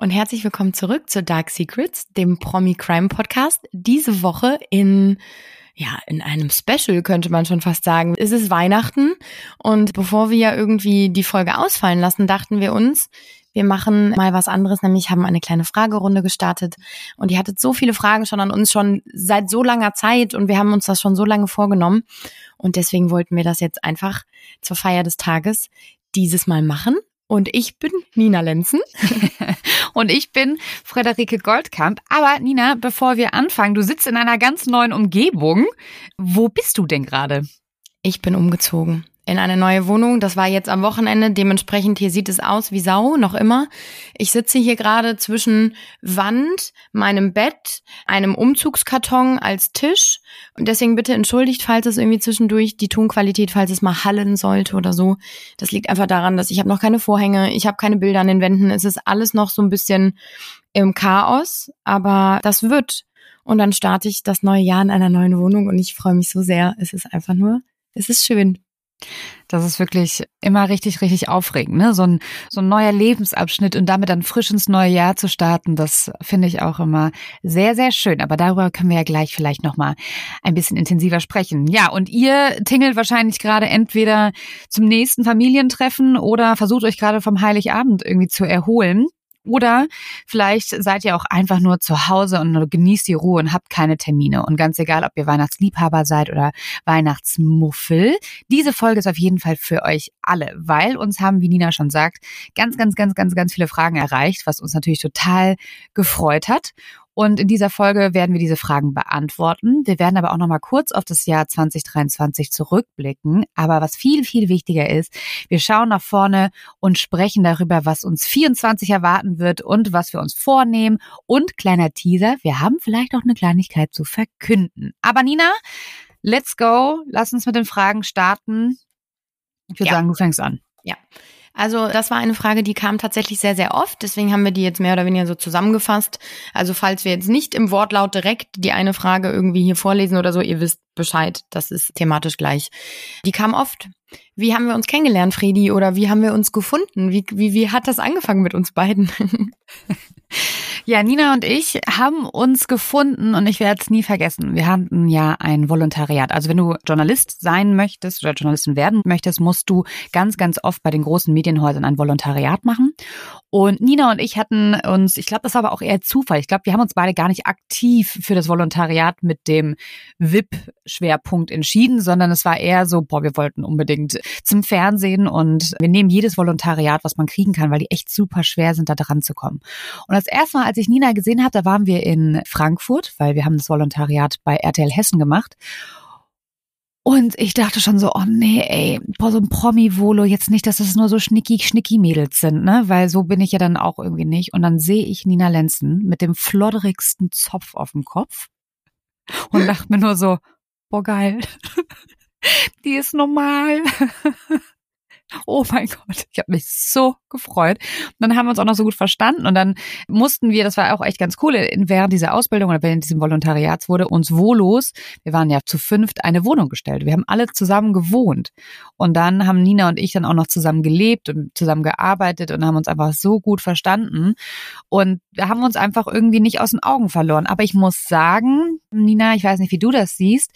und herzlich willkommen zurück zu Dark Secrets, dem Promi Crime Podcast. Diese Woche in ja, in einem Special könnte man schon fast sagen. Es ist Weihnachten und bevor wir ja irgendwie die Folge ausfallen lassen, dachten wir uns, wir machen mal was anderes, nämlich haben eine kleine Fragerunde gestartet und ihr hattet so viele Fragen schon an uns schon seit so langer Zeit und wir haben uns das schon so lange vorgenommen und deswegen wollten wir das jetzt einfach zur Feier des Tages dieses Mal machen. Und ich bin Nina Lenzen. und ich bin Frederike Goldkamp. Aber Nina, bevor wir anfangen, du sitzt in einer ganz neuen Umgebung. Wo bist du denn gerade? Ich bin umgezogen in eine neue Wohnung. Das war jetzt am Wochenende. Dementsprechend hier sieht es aus wie Sau, noch immer. Ich sitze hier gerade zwischen Wand, meinem Bett, einem Umzugskarton als Tisch. Und deswegen bitte entschuldigt, falls es irgendwie zwischendurch die Tonqualität, falls es mal hallen sollte oder so. Das liegt einfach daran, dass ich habe noch keine Vorhänge, ich habe keine Bilder an den Wänden. Es ist alles noch so ein bisschen im Chaos, aber das wird. Und dann starte ich das neue Jahr in einer neuen Wohnung und ich freue mich so sehr. Es ist einfach nur, es ist schön. Das ist wirklich immer richtig, richtig aufregend, ne? So ein, so ein neuer Lebensabschnitt und damit dann frisch ins neue Jahr zu starten, das finde ich auch immer sehr, sehr schön. Aber darüber können wir ja gleich vielleicht nochmal ein bisschen intensiver sprechen. Ja, und ihr tingelt wahrscheinlich gerade entweder zum nächsten Familientreffen oder versucht euch gerade vom Heiligabend irgendwie zu erholen. Oder vielleicht seid ihr auch einfach nur zu Hause und genießt die Ruhe und habt keine Termine. Und ganz egal, ob ihr Weihnachtsliebhaber seid oder Weihnachtsmuffel, diese Folge ist auf jeden Fall für euch alle, weil uns haben, wie Nina schon sagt, ganz, ganz, ganz, ganz, ganz viele Fragen erreicht, was uns natürlich total gefreut hat. Und in dieser Folge werden wir diese Fragen beantworten. Wir werden aber auch noch mal kurz auf das Jahr 2023 zurückblicken. Aber was viel, viel wichtiger ist, wir schauen nach vorne und sprechen darüber, was uns 24 erwarten wird und was wir uns vornehmen. Und kleiner Teaser, wir haben vielleicht auch eine Kleinigkeit zu verkünden. Aber Nina, let's go. Lass uns mit den Fragen starten. Ich würde ja. sagen, du fängst an. Ja. Also das war eine Frage, die kam tatsächlich sehr, sehr oft. Deswegen haben wir die jetzt mehr oder weniger so zusammengefasst. Also falls wir jetzt nicht im Wortlaut direkt die eine Frage irgendwie hier vorlesen oder so, ihr wisst Bescheid, das ist thematisch gleich. Die kam oft. Wie haben wir uns kennengelernt, Fredi? Oder wie haben wir uns gefunden? Wie, wie, wie hat das angefangen mit uns beiden? Ja, Nina und ich haben uns gefunden und ich werde es nie vergessen. Wir hatten ja ein Volontariat. Also wenn du Journalist sein möchtest oder Journalistin werden möchtest, musst du ganz, ganz oft bei den großen Medienhäusern ein Volontariat machen. Und Nina und ich hatten uns, ich glaube, das war aber auch eher Zufall. Ich glaube, wir haben uns beide gar nicht aktiv für das Volontariat mit dem VIP-Schwerpunkt entschieden, sondern es war eher so, boah, wir wollten unbedingt zum Fernsehen und wir nehmen jedes Volontariat, was man kriegen kann, weil die echt super schwer sind, da dran zu kommen. Und das erste Mal, als ich Nina gesehen habe, da waren wir in Frankfurt, weil wir haben das Volontariat bei RTL Hessen gemacht. Und ich dachte schon so, oh nee, ey, boah, so ein Promi-Volo, jetzt nicht, dass das nur so schnicki-schnicki-Mädels sind, ne? Weil so bin ich ja dann auch irgendwie nicht. Und dann sehe ich Nina Lenzen mit dem flodderigsten Zopf auf dem Kopf und dachte mir nur so, boah, geil. Die ist normal. Oh mein Gott, ich habe mich so gefreut. Und dann haben wir uns auch noch so gut verstanden und dann mussten wir, das war auch echt ganz cool, während dieser Ausbildung oder während diesem Volontariats wurde uns wohllos, wir waren ja zu fünft, eine Wohnung gestellt. Wir haben alle zusammen gewohnt und dann haben Nina und ich dann auch noch zusammen gelebt und zusammen gearbeitet und haben uns einfach so gut verstanden und haben uns einfach irgendwie nicht aus den Augen verloren. Aber ich muss sagen, Nina, ich weiß nicht, wie du das siehst,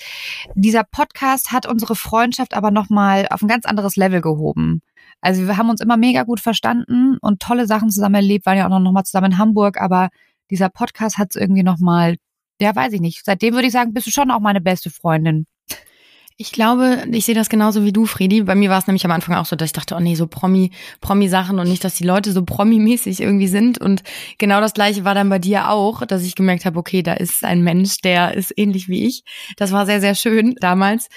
dieser Podcast hat unsere Freundschaft aber nochmal auf ein ganz anderes Level gehoben. Also wir haben uns immer mega gut verstanden und tolle Sachen zusammen erlebt, waren ja auch noch mal zusammen in Hamburg, aber dieser Podcast hat es irgendwie nochmal, ja, weiß ich nicht. Seitdem würde ich sagen, bist du schon auch meine beste Freundin. Ich glaube, ich sehe das genauso wie du, Fredi. Bei mir war es nämlich am Anfang auch so, dass ich dachte, oh nee, so Promi, Promi-Sachen und nicht, dass die Leute so Promi-mäßig irgendwie sind. Und genau das gleiche war dann bei dir auch, dass ich gemerkt habe, okay, da ist ein Mensch, der ist ähnlich wie ich. Das war sehr, sehr schön damals.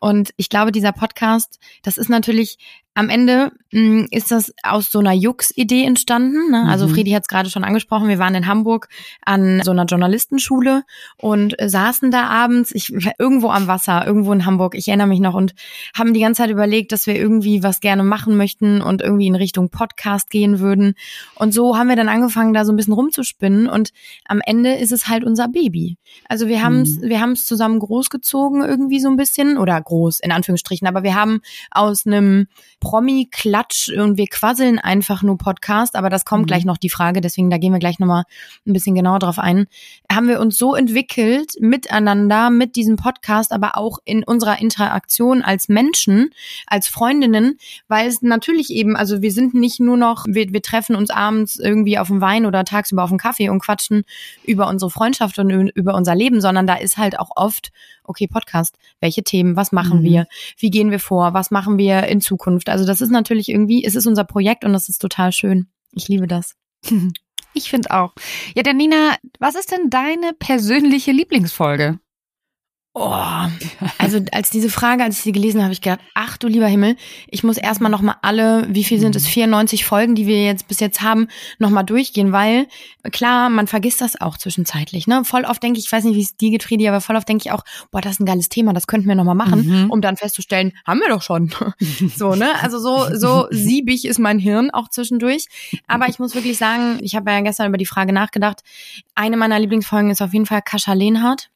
Und ich glaube, dieser Podcast, das ist natürlich am Ende mh, hm, ist das aus so einer Jux-Idee entstanden. Ne? Also mhm. Friedi hat es gerade schon angesprochen, wir waren in Hamburg an so einer Journalistenschule und äh, saßen da abends, ich irgendwo am Wasser, irgendwo in Hamburg, ich erinnere mich noch, und haben die ganze Zeit überlegt, dass wir irgendwie was gerne machen möchten und irgendwie in Richtung Podcast gehen würden. Und so haben wir dann angefangen, da so ein bisschen rumzuspinnen und am Ende ist es halt unser Baby. Also wir haben es, mhm. wir haben es zusammen großgezogen irgendwie so ein bisschen oder groß in Anführungsstrichen, aber wir haben aus einem Promi-Klatsch und wir quasseln einfach nur Podcast, aber das kommt mhm. gleich noch die Frage, deswegen da gehen wir gleich nochmal ein bisschen genauer drauf ein. Haben wir uns so entwickelt miteinander, mit diesem Podcast, aber auch in unserer Interaktion als Menschen, als Freundinnen, weil es natürlich eben, also wir sind nicht nur noch, wir, wir treffen uns abends irgendwie auf dem Wein oder tagsüber auf dem Kaffee und quatschen über unsere Freundschaft und über unser Leben, sondern da ist halt auch oft, okay, Podcast, welche Themen, was machen mhm. wir, wie gehen wir vor, was machen wir in Zukunft. Also das ist natürlich irgendwie, es ist unser Projekt und das ist total schön. Ich liebe das. Ich finde auch. Ja, der Nina, was ist denn deine persönliche Lieblingsfolge? Oh, also als diese Frage, als ich sie gelesen habe, habe ich gedacht, ach du lieber Himmel, ich muss erstmal nochmal alle, wie viel sind es, 94 mhm. Folgen, die wir jetzt bis jetzt haben, nochmal durchgehen, weil klar, man vergisst das auch zwischenzeitlich. Ne? Voll oft denke ich, ich weiß nicht, wie es dir geht, Friedi, aber voll oft denke ich auch, boah, das ist ein geiles Thema, das könnten wir nochmal machen, mhm. um dann festzustellen, haben wir doch schon. so, ne? Also so, so siebig ist mein Hirn auch zwischendurch. Aber ich muss wirklich sagen, ich habe ja gestern über die Frage nachgedacht. Eine meiner Lieblingsfolgen ist auf jeden Fall Kascha Lehnhardt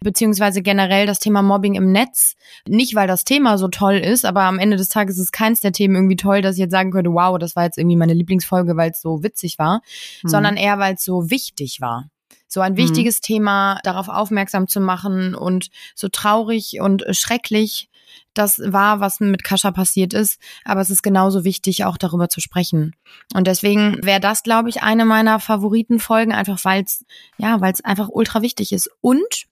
beziehungsweise generell das Thema Mobbing im Netz. Nicht, weil das Thema so toll ist, aber am Ende des Tages ist keins der Themen irgendwie toll, dass ich jetzt sagen könnte, wow, das war jetzt irgendwie meine Lieblingsfolge, weil es so witzig war, mhm. sondern eher, weil es so wichtig war so ein mhm. wichtiges mhm. Thema darauf aufmerksam zu machen und so traurig und schrecklich das war, was mit Kascha passiert ist, aber es ist genauso wichtig, auch darüber zu sprechen. Und deswegen wäre das, glaube ich, eine meiner Favoritenfolgen, einfach weil es, ja, weil es einfach ultra wichtig ist. Und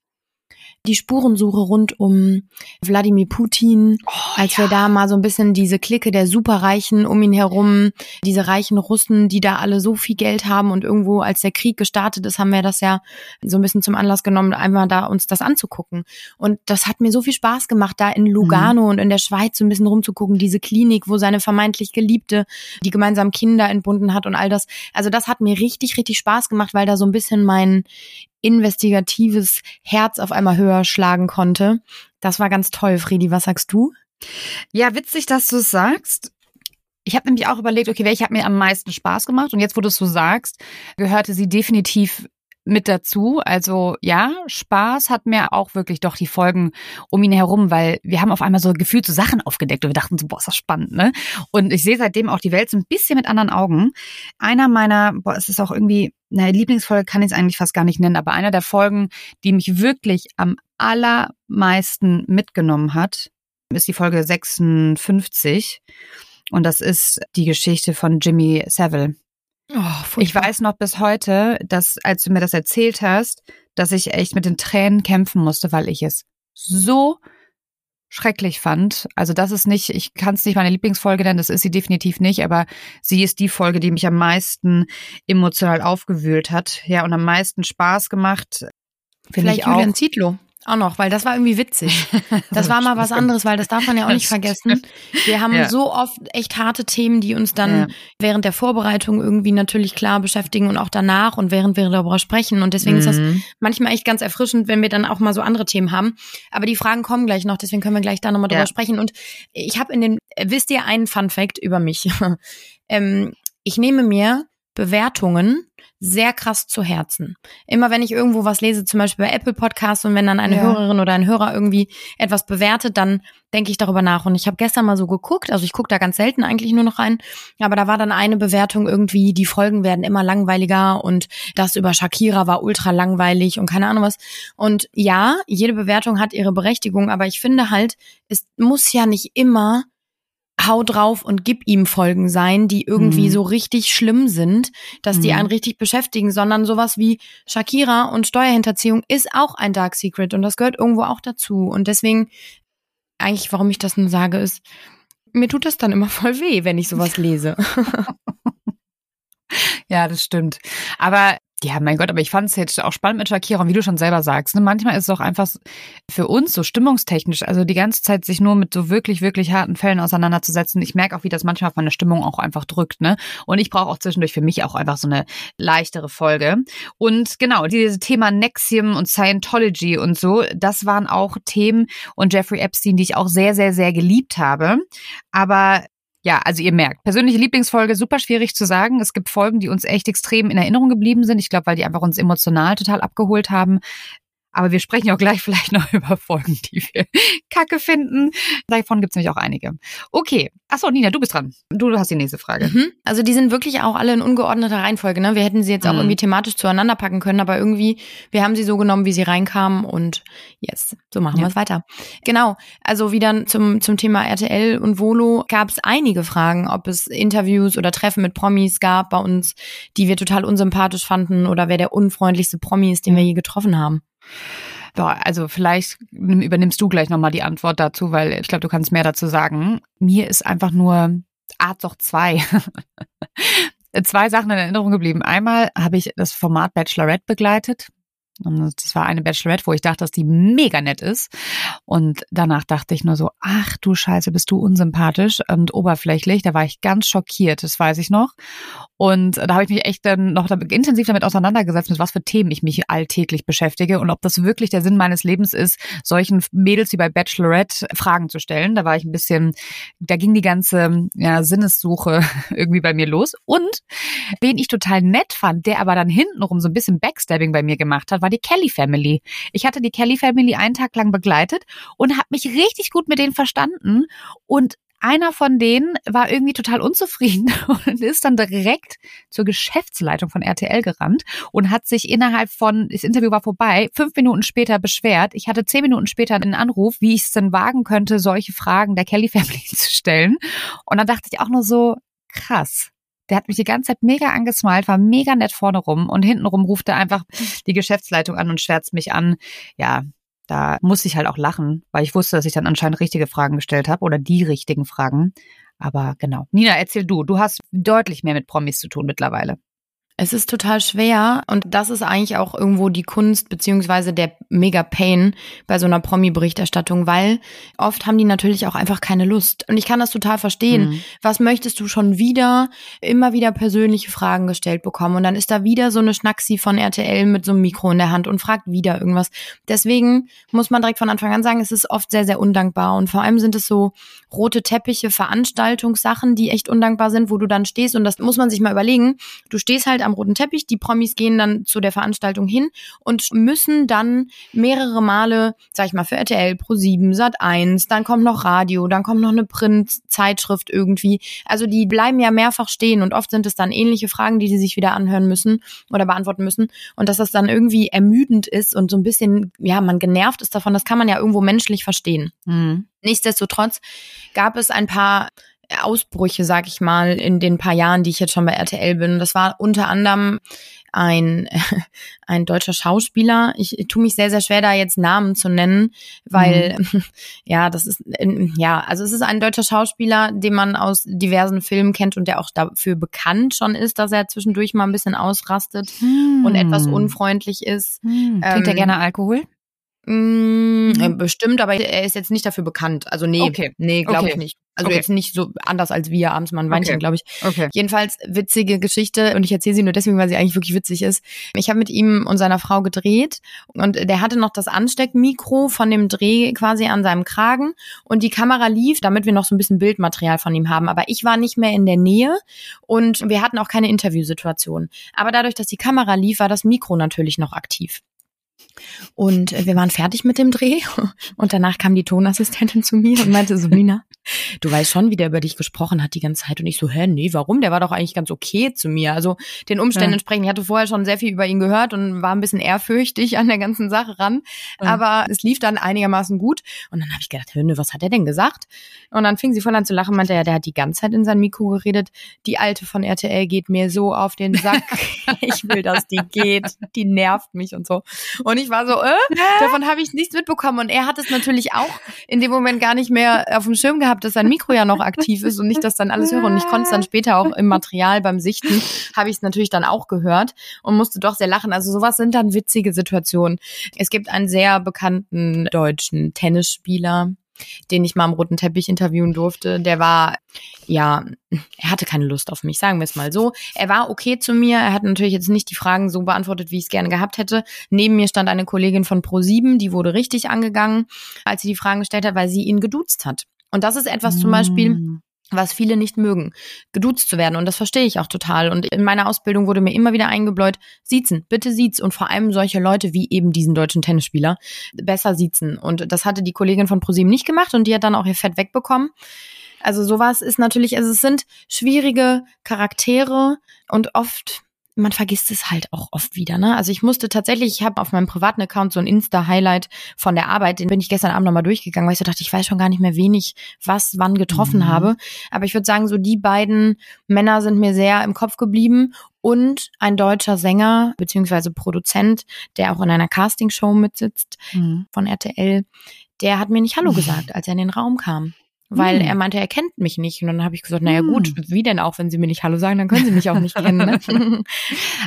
die Spurensuche rund um Wladimir Putin, oh, als ja. wir da mal so ein bisschen diese Clique der Superreichen um ihn herum, diese reichen Russen, die da alle so viel Geld haben und irgendwo, als der Krieg gestartet ist, haben wir das ja so ein bisschen zum Anlass genommen, einmal da uns das anzugucken. Und das hat mir so viel Spaß gemacht, da in Lugano mhm. und in der Schweiz so ein bisschen rumzugucken, diese Klinik, wo seine vermeintlich Geliebte die gemeinsam Kinder entbunden hat und all das. Also das hat mir richtig, richtig Spaß gemacht, weil da so ein bisschen mein investigatives Herz auf einmal höher schlagen konnte. Das war ganz toll, Friedi. Was sagst du? Ja, witzig, dass du es sagst. Ich habe nämlich auch überlegt, okay, welche hat mir am meisten Spaß gemacht? Und jetzt, wo du es so sagst, gehörte sie definitiv mit dazu. Also ja, Spaß hat mir auch wirklich doch die Folgen um ihn herum, weil wir haben auf einmal so gefühlt so Sachen aufgedeckt und wir dachten so, boah, ist das spannend, ne? Und ich sehe seitdem auch die Welt so ein bisschen mit anderen Augen. Einer meiner, boah, es ist auch irgendwie, na, Lieblingsfolge kann ich es eigentlich fast gar nicht nennen, aber einer der Folgen, die mich wirklich am allermeisten mitgenommen hat, ist die Folge 56. Und das ist die Geschichte von Jimmy Savile. Oh, ich weiß noch bis heute, dass als du mir das erzählt hast, dass ich echt mit den Tränen kämpfen musste, weil ich es so schrecklich fand. Also das ist nicht, ich kann es nicht meine Lieblingsfolge nennen, das ist sie definitiv nicht, aber sie ist die Folge, die mich am meisten emotional aufgewühlt hat, ja und am meisten Spaß gemacht. Vielleicht ich auch. Julian Zietlow. Auch noch, weil das war irgendwie witzig. Das war mal was anderes, weil das darf man ja auch nicht vergessen. Wir haben ja. so oft echt harte Themen, die uns dann ja. während der Vorbereitung irgendwie natürlich klar beschäftigen und auch danach und während wir darüber sprechen. Und deswegen mhm. ist das mhm. manchmal echt ganz erfrischend, wenn wir dann auch mal so andere Themen haben. Aber die Fragen kommen gleich noch, deswegen können wir gleich da nochmal drüber sprechen. Und ich habe in den, wisst ihr einen Fun Fact über mich? ähm, ich nehme mir Bewertungen sehr krass zu Herzen. Immer wenn ich irgendwo was lese, zum Beispiel bei Apple Podcasts und wenn dann eine ja. Hörerin oder ein Hörer irgendwie etwas bewertet, dann denke ich darüber nach. Und ich habe gestern mal so geguckt, also ich gucke da ganz selten eigentlich nur noch rein, aber da war dann eine Bewertung irgendwie, die Folgen werden immer langweiliger und das über Shakira war ultra langweilig und keine Ahnung was. Und ja, jede Bewertung hat ihre Berechtigung, aber ich finde halt, es muss ja nicht immer hau drauf und gib ihm Folgen sein, die irgendwie mhm. so richtig schlimm sind, dass mhm. die einen richtig beschäftigen, sondern sowas wie Shakira und Steuerhinterziehung ist auch ein Dark Secret und das gehört irgendwo auch dazu. Und deswegen, eigentlich, warum ich das nun sage, ist, mir tut das dann immer voll weh, wenn ich sowas lese. ja, das stimmt. Aber ja, mein Gott, aber ich fand es jetzt auch spannend mit Shakira und wie du schon selber sagst, ne, manchmal ist es auch einfach für uns so stimmungstechnisch, also die ganze Zeit sich nur mit so wirklich, wirklich harten Fällen auseinanderzusetzen. Ich merke auch, wie das manchmal auf meine Stimmung auch einfach drückt, ne? Und ich brauche auch zwischendurch für mich auch einfach so eine leichtere Folge. Und genau, dieses Thema Nexium und Scientology und so, das waren auch Themen und Jeffrey Epstein, die ich auch sehr, sehr, sehr geliebt habe. Aber ja, also ihr merkt, persönliche Lieblingsfolge super schwierig zu sagen. Es gibt Folgen, die uns echt extrem in Erinnerung geblieben sind. Ich glaube, weil die einfach uns emotional total abgeholt haben. Aber wir sprechen auch gleich vielleicht noch über Folgen, die wir kacke finden. Davon gibt's nämlich auch einige. Okay. Achso, Nina, du bist dran. Du hast die nächste Frage. Mhm. Also die sind wirklich auch alle in ungeordneter Reihenfolge. Ne? Wir hätten sie jetzt auch Mhm. irgendwie thematisch zueinander packen können, aber irgendwie, wir haben sie so genommen, wie sie reinkamen und yes, so machen Ja. wir es weiter. Genau, also wieder zum, zum Thema RTL und Volo gab es einige Fragen, ob es Interviews oder Treffen mit Promis gab bei uns, die wir total unsympathisch fanden oder wer der unfreundlichste Promi ist, den wir je getroffen haben. Boah, also vielleicht nimm- übernimmst du gleich nochmal die Antwort dazu, weil ich glaube, du kannst mehr dazu sagen. Mir ist einfach nur Art doch zwei. zwei Sachen in Erinnerung geblieben. Einmal habe ich das Format Bachelorette begleitet. Und das war eine Bachelorette, wo ich dachte, dass die mega nett ist. Und danach dachte ich nur so, ach du Scheiße, bist du unsympathisch und oberflächlich. Da war ich ganz schockiert, das weiß ich noch. Und da habe ich mich echt dann noch intensiv damit auseinandergesetzt, mit was für Themen ich mich alltäglich beschäftige und ob das wirklich der Sinn meines Lebens ist, solchen Mädels wie bei Bachelorette Fragen zu stellen. Da war ich ein bisschen, da ging die ganze ja, Sinnessuche irgendwie bei mir los. Und wen ich total nett fand, der aber dann hintenrum so ein bisschen Backstabbing bei mir gemacht hat, war die Kelly Family. Ich hatte die Kelly Family einen Tag lang begleitet und habe mich richtig gut mit denen verstanden und einer von denen war irgendwie total unzufrieden und ist dann direkt zur Geschäftsleitung von RTL gerannt und hat sich innerhalb von, das Interview war vorbei, fünf Minuten später beschwert. Ich hatte zehn Minuten später einen Anruf, wie ich es denn wagen könnte, solche Fragen der Kelly Family zu stellen. Und dann dachte ich auch nur so, krass. Der hat mich die ganze Zeit mega angesmalt, war mega nett vorne rum und hintenrum ruft er einfach die Geschäftsleitung an und schwärzt mich an. Ja, da musste ich halt auch lachen, weil ich wusste, dass ich dann anscheinend richtige Fragen gestellt habe oder die richtigen Fragen. Aber genau. Nina, erzähl du. Du hast deutlich mehr mit Promis zu tun mittlerweile. Es ist total schwer und das ist eigentlich auch irgendwo die Kunst beziehungsweise der mega Pain bei so einer Promi-Berichterstattung, weil oft haben die natürlich auch einfach keine Lust. Und ich kann das total verstehen. Mhm. Was möchtest du schon wieder? Immer wieder persönliche Fragen gestellt bekommen und dann ist da wieder so eine Schnacksi von RTL mit so einem Mikro in der Hand und fragt wieder irgendwas. Deswegen muss man direkt von Anfang an sagen, es ist oft sehr, sehr undankbar und vor allem sind es so rote Teppiche, Veranstaltungssachen, die echt undankbar sind, wo du dann stehst und das muss man sich mal überlegen. Du stehst halt am roten Teppich, die Promis gehen dann zu der Veranstaltung hin und müssen dann mehrere Male, sag ich mal, für RTL, Pro7, Sat1, dann kommt noch Radio, dann kommt noch eine Printzeitschrift irgendwie. Also die bleiben ja mehrfach stehen und oft sind es dann ähnliche Fragen, die die sich wieder anhören müssen oder beantworten müssen und dass das dann irgendwie ermüdend ist und so ein bisschen, ja, man genervt ist davon, das kann man ja irgendwo menschlich verstehen. Mhm. Nichtsdestotrotz gab es ein paar Ausbrüche, sag ich mal, in den paar Jahren, die ich jetzt schon bei RTL bin. Das war unter anderem ein, ein deutscher Schauspieler. Ich, ich tue mich sehr, sehr schwer, da jetzt Namen zu nennen, weil, ja, das ist, ähm, ja, also es ist ein deutscher Schauspieler, den man aus diversen Filmen kennt und der auch dafür bekannt schon ist, dass er zwischendurch mal ein bisschen ausrastet und etwas unfreundlich ist. Hm. Trinkt er Ähm, gerne Alkohol? Mm, bestimmt, aber er ist jetzt nicht dafür bekannt. Also nee, Okay. nee, glaube Okay. ich nicht. Also Okay. jetzt nicht so anders als wir abends mal ein Weinchen, Okay. glaube ich. Okay. Jedenfalls witzige Geschichte und ich erzähle sie nur deswegen, weil sie eigentlich wirklich witzig ist. Ich habe mit ihm und seiner Frau gedreht und der hatte noch das Ansteckmikro von dem Dreh quasi an seinem Kragen und die Kamera lief, damit wir noch so ein bisschen Bildmaterial von ihm haben. Aber ich war nicht mehr in der Nähe und wir hatten auch keine Interviewsituation. Aber dadurch, dass die Kamera lief, war das Mikro natürlich noch aktiv. Und äh, wir waren fertig mit dem Dreh und danach kam die Tonassistentin zu mir und meinte so, Nina, du weißt schon, wie der über dich gesprochen hat die ganze Zeit. Und ich so, hä, nee, warum? Der war doch eigentlich ganz okay zu mir. Also den Umständen Ja. entsprechend. Ich hatte vorher schon sehr viel über ihn gehört und war ein bisschen ehrfürchtig an der ganzen Sache ran. Ja. Aber es lief dann einigermaßen gut. Und dann habe ich gedacht, hä, ne, was hat er denn gesagt? Und dann fing sie voll an zu lachen, meinte er, der hat die ganze Zeit in sein Mikro geredet. Die alte von RTL geht mir so auf den Sack. ich will, dass die geht. Die nervt mich und so. Und ich war so, äh, davon habe ich nichts mitbekommen. Und er hat es natürlich auch in dem Moment gar nicht mehr auf dem Schirm gehabt, dass sein Mikro ja noch aktiv ist und nicht, dass dann alles höre. Und ich konnte es dann später auch im Material beim Sichten, habe ich es natürlich dann auch gehört und musste doch sehr lachen. Also sowas sind dann witzige Situationen. Es gibt einen sehr bekannten deutschen Tennisspieler, den ich mal am roten Teppich interviewen durfte. Der war, ja, er hatte keine Lust auf mich, sagen wir es mal so. Er war okay zu mir. Er hat natürlich jetzt nicht die Fragen so beantwortet, wie ich es gerne gehabt hätte. Neben mir stand eine Kollegin von Pro7, die wurde richtig angegangen, als sie die Fragen gestellt hat, weil sie ihn geduzt hat. Und das ist etwas zum Beispiel, Mm. Was viele nicht mögen, geduzt zu werden. Und das verstehe ich auch total. Und in meiner Ausbildung wurde mir immer wieder eingebläut, siezen, bitte siezen. Und vor allem solche Leute wie eben diesen deutschen Tennisspieler besser siezen. Und das hatte die Kollegin von ProSieben nicht gemacht und die hat dann auch ihr Fett wegbekommen. Also sowas ist natürlich, also es sind schwierige Charaktere und oft man vergisst es halt auch oft wieder, ne? Also ich musste tatsächlich, ich habe auf meinem privaten Account so ein Insta-Highlight von der Arbeit, den bin ich gestern Abend nochmal durchgegangen, weil ich so dachte, ich weiß schon gar nicht mehr, wen ich was wann getroffen mhm. habe. Aber ich würde sagen, so die beiden Männer sind mir sehr im Kopf geblieben und ein deutscher Sänger beziehungsweise Produzent, der auch in einer Castingshow mitsitzt mhm. von RTL, der hat mir nicht Hallo gesagt, als er in den Raum kam weil hm. er meinte, er kennt mich nicht. Und dann habe ich gesagt, naja gut, hm. wie denn auch, wenn Sie mir nicht Hallo sagen, dann können Sie mich auch nicht kennen. Ne?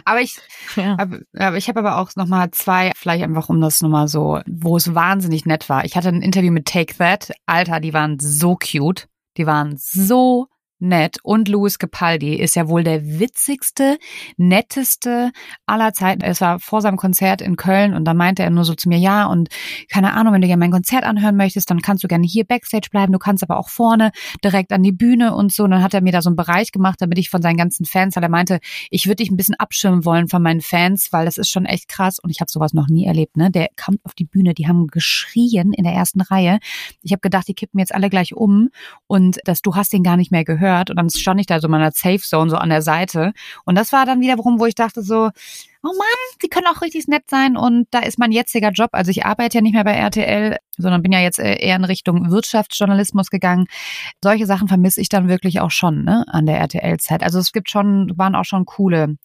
aber ich, ja. aber ich habe aber auch noch mal zwei, vielleicht einfach um das nochmal so, wo es wahnsinnig nett war. Ich hatte ein Interview mit Take That. Alter, die waren so cute. Die waren so nett. Und Louis Capaldi ist ja wohl der witzigste, netteste aller Zeiten. Es war vor seinem Konzert in Köln und da meinte er nur so zu mir, ja, und keine Ahnung, wenn du gerne mein Konzert anhören möchtest, dann kannst du gerne hier Backstage bleiben, du kannst aber auch vorne direkt an die Bühne und so. Und dann hat er mir da so einen Bereich gemacht, damit ich von seinen ganzen Fans, weil er meinte, ich würde dich ein bisschen abschirmen wollen von meinen Fans, weil das ist schon echt krass und ich habe sowas noch nie erlebt. Ne? Der kam auf die Bühne, die haben geschrien in der ersten Reihe. Ich habe gedacht, die kippen jetzt alle gleich um und dass du hast den gar nicht mehr gehört gehört und dann stand ich da so in meiner Safe Zone so an der Seite und das war dann wiederum, wo ich dachte so, oh Mann, sie können auch richtig nett sein und da ist mein jetziger Job. Also ich arbeite ja nicht mehr bei RTL, sondern bin ja jetzt äh, eher in Richtung Wirtschaftsjournalismus gegangen. Solche Sachen vermisse ich dann wirklich auch schon ne, an der RTL-Zeit. Also es gibt schon, waren auch schon coole,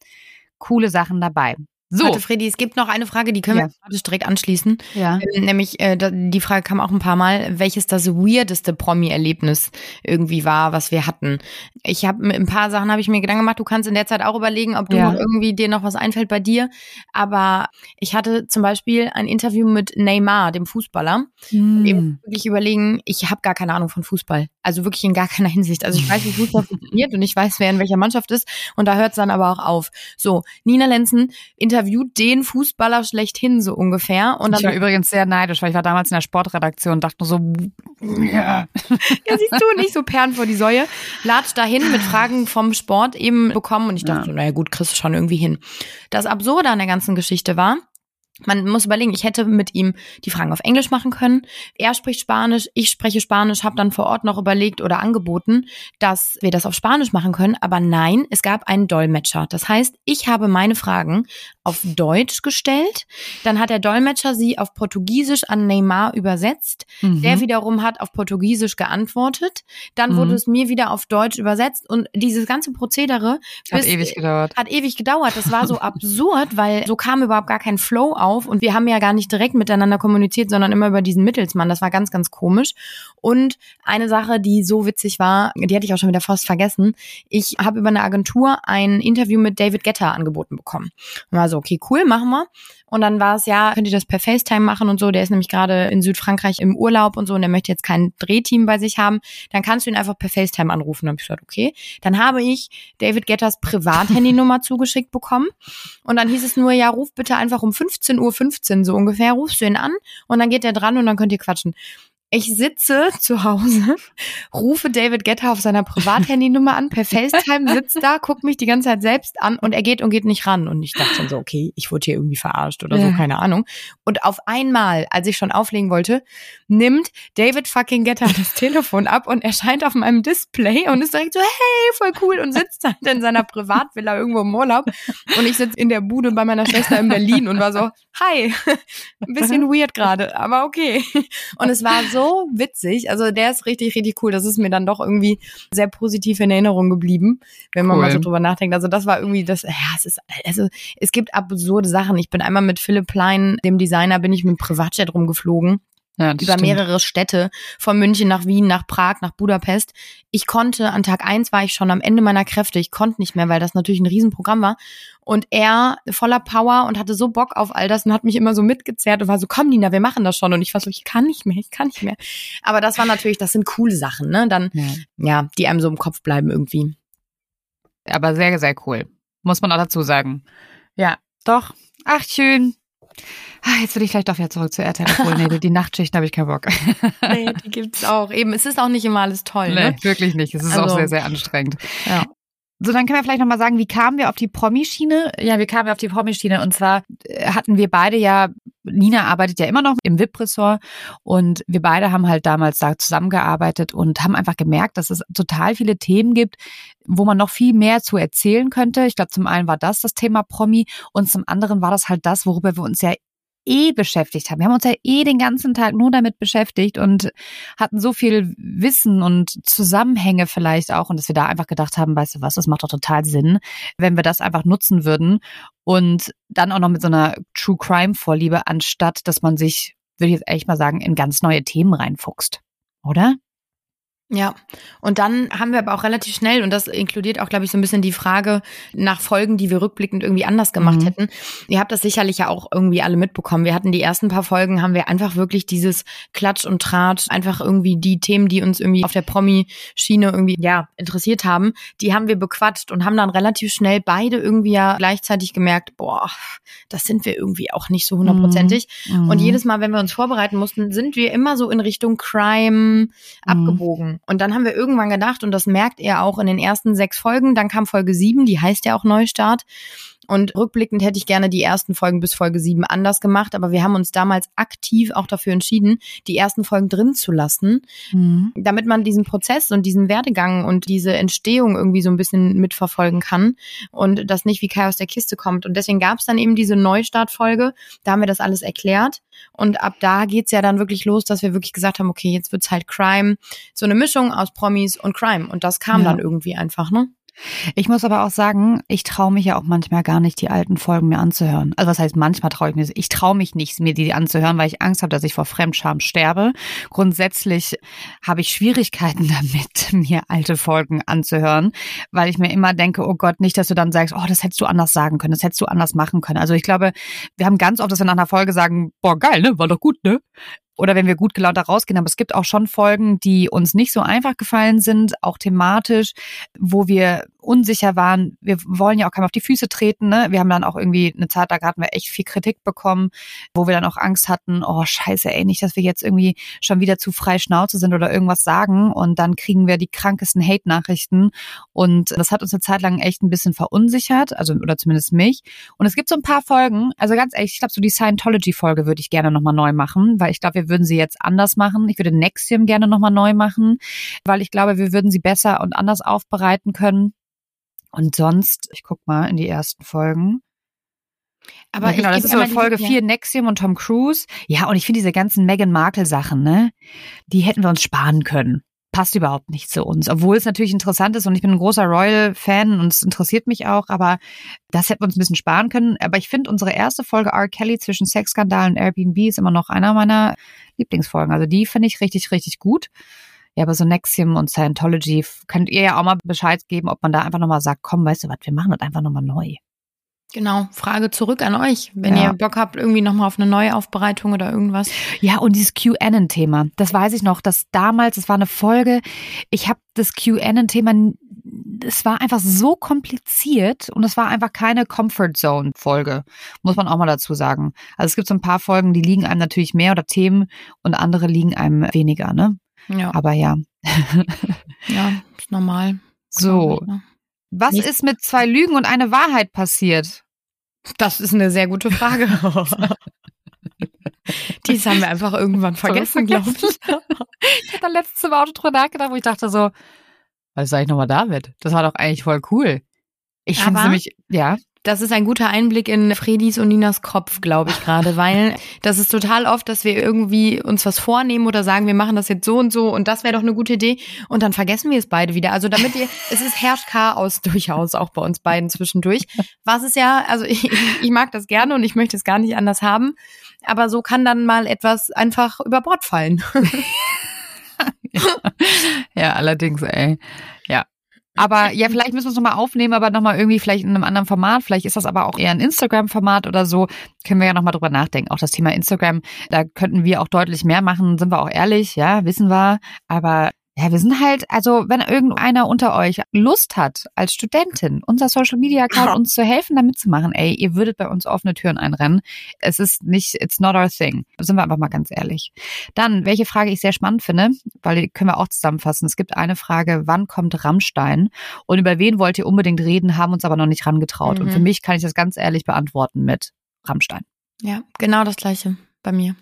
coole Sachen dabei. So. Warte, Freddy, es gibt noch eine Frage, die können ja. wir direkt anschließen. Ja. Ähm, nämlich, äh, die Frage kam auch ein paar Mal, welches das weirdeste Promi-Erlebnis irgendwie war, was wir hatten. Ich habe ein paar Sachen habe ich mir Gedanken gemacht. Du kannst in der Zeit auch überlegen, ob du ja. noch irgendwie dir noch was einfällt bei dir. Aber ich hatte zum Beispiel ein Interview mit Neymar, dem Fußballer. Mm. Eben wirklich überlegen, ich habe gar keine Ahnung von Fußball. Also wirklich in gar keiner Hinsicht. Also ich weiß, wie Fußball funktioniert und ich weiß, wer in welcher Mannschaft ist. Und da hört es dann aber auch auf. So, Nina Lenzen, Interview interviewt den Fußballer schlechthin so ungefähr. Und dann ich war übrigens sehr neidisch, weil ich war damals in der Sportredaktion und dachte nur so, ja. ja, siehst du, nicht so Perlen vor die Säue. Latscht dahin mit Fragen vom Sport eben bekommen und ich dachte, ja. naja gut, kriegst du schon irgendwie hin. Das Absurde an der ganzen Geschichte war, man muss überlegen, ich hätte mit ihm die Fragen auf Englisch machen können. Er spricht Spanisch, ich spreche Spanisch, habe dann vor Ort noch überlegt oder angeboten, dass wir das auf Spanisch machen können. Aber nein, es gab einen Dolmetscher. Das heißt, ich habe meine Fragen auf Deutsch gestellt. Dann hat der Dolmetscher sie auf Portugiesisch an Neymar übersetzt. Mhm. Der wiederum hat auf Portugiesisch geantwortet. Dann mhm. wurde es mir wieder auf Deutsch übersetzt. Und dieses ganze Prozedere hat ewig gedauert. Hat ewig gedauert. Das war so absurd, weil so kam überhaupt gar kein Flow auf. Und wir haben ja gar nicht direkt miteinander kommuniziert, sondern immer über diesen Mittelsmann. Das war ganz, ganz komisch. Und eine Sache, die so witzig war, die hatte ich auch schon wieder fast vergessen. Ich habe über eine Agentur ein Interview mit David Getter angeboten bekommen. Und war so, okay, cool, machen wir. Und dann war es ja, könnt ihr das per FaceTime machen und so. Der ist nämlich gerade in Südfrankreich im Urlaub und so und der möchte jetzt kein Drehteam bei sich haben. Dann kannst du ihn einfach per FaceTime anrufen. Dann habe ich gesagt, okay. Dann habe ich David Getters Privathandynummer zugeschickt bekommen. Und dann hieß es nur, ja, ruf bitte einfach um 15.15 Uhr 15, so ungefähr, rufst du ihn an und dann geht er dran und dann könnt ihr quatschen. Ich sitze zu Hause, rufe David Getter auf seiner Privathandynummer an, per FaceTime, sitzt da, guckt mich die ganze Zeit selbst an und er geht und geht nicht ran. Und ich dachte schon so, okay, ich wurde hier irgendwie verarscht oder so, keine Ahnung. Und auf einmal, als ich schon auflegen wollte, nimmt David fucking Getter das Telefon ab und erscheint auf meinem Display und ist direkt so, hey, voll cool und sitzt halt in seiner Privatvilla irgendwo im Urlaub. Und ich sitze in der Bude bei meiner Schwester in Berlin und war so, hi, ein bisschen weird gerade, aber okay. Und es war so witzig. Also der ist richtig, richtig cool. Das ist mir dann doch irgendwie sehr positiv in Erinnerung geblieben, wenn man cool. mal so drüber nachdenkt. Also das war irgendwie das, ja, es ist, also es gibt absurde Sachen. Ich bin einmal mit Philipp Plein, dem Designer, bin ich mit dem Privatjet rumgeflogen. Ja, über stimmt. mehrere Städte, von München nach Wien, nach Prag, nach Budapest. Ich konnte, an Tag eins war ich schon am Ende meiner Kräfte. Ich konnte nicht mehr, weil das natürlich ein Riesenprogramm war. Und er voller Power und hatte so Bock auf all das und hat mich immer so mitgezerrt und war so, komm Nina, wir machen das schon. Und ich war so, ich kann nicht mehr, ich kann nicht mehr. Aber das war natürlich, das sind coole Sachen, ne? Dann, ja, ja die einem so im Kopf bleiben irgendwie. Aber sehr, sehr cool. Muss man auch dazu sagen. Ja, doch. Ach, schön. Ah, jetzt will ich vielleicht doch wieder zurück zu RTL. Obwohl, nee, die Nachtschichten habe ich keinen Bock. Nee, die gibt's auch. Eben, es ist auch nicht immer alles toll, Nee, ne? wirklich nicht. Es ist Also- auch sehr, sehr anstrengend. Ja. So, dann können wir vielleicht nochmal sagen, wie kamen wir auf die Promi-Schiene? Ja, wir kamen auf die Promi-Schiene und zwar äh, hatten wir beide ja, Nina arbeitet ja immer noch im VIP-Ressort und wir beide haben halt damals da zusammengearbeitet und haben einfach gemerkt, dass es total viele Themen gibt, wo man noch viel mehr zu erzählen könnte. Ich glaube, zum einen war das das Thema Promi und zum anderen war das halt das, worüber wir uns ja eh beschäftigt haben. Wir haben uns ja eh den ganzen Tag nur damit beschäftigt und hatten so viel Wissen und Zusammenhänge vielleicht auch und dass wir da einfach gedacht haben, weißt du was, das macht doch total Sinn, wenn wir das einfach nutzen würden und dann auch noch mit so einer True Crime Vorliebe, anstatt dass man sich, würde ich jetzt echt mal sagen, in ganz neue Themen reinfuchst. Oder? Ja, und dann haben wir aber auch relativ schnell, und das inkludiert auch, glaube ich, so ein bisschen die Frage nach Folgen, die wir rückblickend irgendwie anders gemacht Mhm. hätten. Ihr habt das sicherlich ja auch irgendwie alle mitbekommen. Wir hatten die ersten paar Folgen, haben wir einfach wirklich dieses Klatsch und Tratsch, einfach irgendwie die Themen, die uns irgendwie auf der Promi-Schiene irgendwie, ja, interessiert haben, die haben wir bequatscht und haben dann relativ schnell beide irgendwie ja gleichzeitig gemerkt, boah, das sind wir irgendwie auch nicht so hundertprozentig. Mhm. Und jedes Mal, wenn wir uns vorbereiten mussten, sind wir immer so in Richtung Crime abgebogen. Und dann haben wir irgendwann gedacht, und das merkt ihr auch in den ersten sechs Folgen, dann kam Folge sieben, die heißt ja auch Neustart. Und rückblickend hätte ich gerne die ersten Folgen bis Folge sieben anders gemacht, aber wir haben uns damals aktiv auch dafür entschieden, die ersten Folgen drin zu lassen, Mhm. damit man diesen Prozess und diesen Werdegang und diese Entstehung irgendwie so ein bisschen mitverfolgen kann und das nicht wie Kai aus der Kiste kommt. Und deswegen gab es dann eben diese Neustartfolge, da haben wir das alles erklärt. Und ab da geht's ja dann wirklich los, dass wir wirklich gesagt haben, okay, jetzt wird's halt Crime, so eine Mischung aus Promis und Crime. Und das kam Ja. dann irgendwie einfach, ne? Ich muss aber auch sagen, ich traue mich ja auch manchmal gar nicht, die alten Folgen mir anzuhören. Also was heißt, manchmal traue ich mir, ich traue mich nicht, mir die anzuhören, weil ich Angst habe, dass ich vor Fremdscham sterbe. Grundsätzlich habe ich Schwierigkeiten damit, mir alte Folgen anzuhören, weil ich mir immer denke, oh Gott, nicht, dass du dann sagst, oh, das hättest du anders sagen können, das hättest du anders machen können. Also ich glaube, wir haben ganz oft, dass wir nach einer Folge sagen, boah, geil, ne, war doch gut, ne? Oder wenn wir gut gelaunt da rausgehen. Aber es gibt auch schon Folgen, die uns nicht so einfach gefallen sind, auch thematisch, wo wir unsicher waren. Wir wollen ja auch keinem auf die Füße treten. Ne? Wir haben dann auch irgendwie eine Zeit, da hatten wir echt viel Kritik bekommen, wo wir dann auch Angst hatten, oh scheiße, ey, nicht, dass wir jetzt irgendwie schon wieder zu frei Schnauze sind oder irgendwas sagen und dann kriegen wir die krankesten Hate-Nachrichten. Und das hat uns eine Zeit lang echt ein bisschen verunsichert, also oder zumindest mich. Und es gibt so ein paar Folgen, also ganz ehrlich, ich glaube, so die Scientology-Folge würde ich gerne nochmal neu machen, weil ich glaube, wir würden sie jetzt anders machen. Ich würde Nexium gerne nochmal neu machen, weil ich glaube, wir würden sie besser und anders aufbereiten können. Und sonst, ich guck mal in die ersten Folgen. Aber ja, genau, ich das ist so Folge ja. 4, Nexium und Tom Cruise. Ja, und ich finde diese ganzen Meghan Markle-Sachen, ne, die hätten wir uns sparen können. Passt überhaupt nicht zu uns. Obwohl es natürlich interessant ist und ich bin ein großer Royal-Fan und es interessiert mich auch, aber das hätten wir uns ein bisschen sparen können. Aber ich finde unsere erste Folge R. Kelly zwischen Sexskandal und Airbnb ist immer noch einer meiner Lieblingsfolgen. Also die finde ich richtig, richtig gut. Ja, aber so Nexium und Scientology könnt ihr ja auch mal Bescheid geben, ob man da einfach nochmal sagt, komm, weißt du was, wir machen das einfach nochmal neu. Genau, Frage zurück an euch, wenn Ja. ihr Bock habt, irgendwie nochmal auf eine Neuaufbereitung oder irgendwas. Ja, und dieses QAnon-Thema, das weiß ich noch, dass damals, es war eine Folge, ich habe das QAnon-Thema, es war einfach so kompliziert und es war einfach keine Comfort Zone-Folge, muss man auch mal dazu sagen. Also es gibt so ein paar Folgen, die liegen einem natürlich mehr oder Themen und andere liegen einem weniger, ne? Ja, Aber ja. ja, ist normal. So, ich, ne? was Nicht- ist mit zwei Lügen und eine Wahrheit passiert? Das ist eine sehr gute Frage. Dies haben wir einfach irgendwann vergessen, glaube ich. Ich hatte letztes Mal auch drüber nachgedacht, wo ich dachte so, was sag ich nochmal damit? Das war doch eigentlich voll cool. Ich finde nämlich, ja. Das ist ein guter Einblick in Fredis und Ninas Kopf, glaube ich gerade, weil das ist total oft, dass wir irgendwie uns was vornehmen oder sagen, wir machen das jetzt so und so und das wäre doch eine gute Idee und dann vergessen wir es beide wieder. Also damit ihr, es ist herrscht Chaos durchaus auch bei uns beiden zwischendurch. Was ist ja, also ich, ich mag das gerne und ich möchte es gar nicht anders haben, aber so kann dann mal etwas einfach über Bord fallen. Ja, allerdings, ey. Ja. Aber ja, vielleicht müssen wir es nochmal aufnehmen, aber nochmal irgendwie vielleicht in einem anderen Format. Vielleicht ist das aber auch eher ein Instagram-Format oder so. Können wir ja nochmal drüber nachdenken. Auch das Thema Instagram, da könnten wir auch deutlich mehr machen, sind wir auch ehrlich, ja, wissen wir. Aber Ja, wir sind halt, also wenn irgendeiner unter euch Lust hat, als Studentin, unser Social Media Account uns zu helfen, da mitzumachen, ey, ihr würdet bei uns offene Türen einrennen. Es ist nicht, it's not our thing. Sind wir einfach mal ganz ehrlich. Dann, welche Frage ich sehr spannend finde, weil die können wir auch zusammenfassen. Es gibt eine Frage, wann kommt Rammstein? Und über wen wollt ihr unbedingt reden, haben uns aber noch nicht rangetraut. Mhm. Und für mhm. mich kann ich das ganz ehrlich beantworten mit Rammstein. Ja, genau das gleiche bei mir.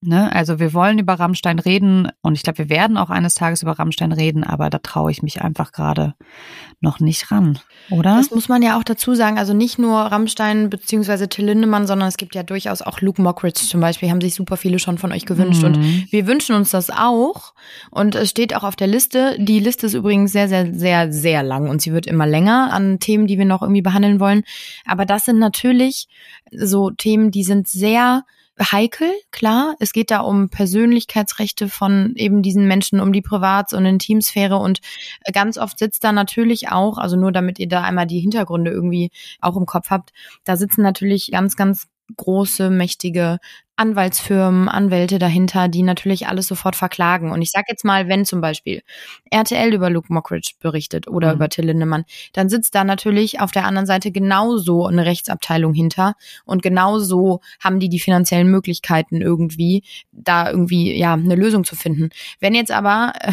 Ne? Also wir wollen über Rammstein reden und ich glaube, wir werden auch eines Tages über Rammstein reden, aber da traue ich mich einfach gerade noch nicht ran, oder? Das muss man ja auch dazu sagen. Also nicht nur Rammstein beziehungsweise Till Lindemann, sondern es gibt ja durchaus auch Luke Mockridge zum Beispiel, haben sich super viele schon von euch gewünscht mhm. und wir wünschen uns das auch und es steht auch auf der Liste. Die Liste ist übrigens sehr, sehr, sehr, sehr lang und sie wird immer länger an Themen, die wir noch irgendwie behandeln wollen. Aber das sind natürlich so Themen, die sind sehr heikel, klar. Es geht da um Persönlichkeitsrechte von eben diesen Menschen, um die Privats- und Intimsphäre und ganz oft sitzt da natürlich auch, also nur damit ihr da einmal die Hintergründe irgendwie auch im Kopf habt, da sitzen natürlich ganz, ganz große, mächtige Anwaltsfirmen, Anwälte dahinter, die natürlich alles sofort verklagen. Und ich sag jetzt mal, wenn zum Beispiel RTL über Luke Mockridge berichtet oder mhm. über Till Lindemann, dann sitzt da natürlich auf der anderen Seite genauso eine Rechtsabteilung hinter und genauso haben die die finanziellen Möglichkeiten irgendwie, da irgendwie ja eine Lösung zu finden. Wenn jetzt aber äh,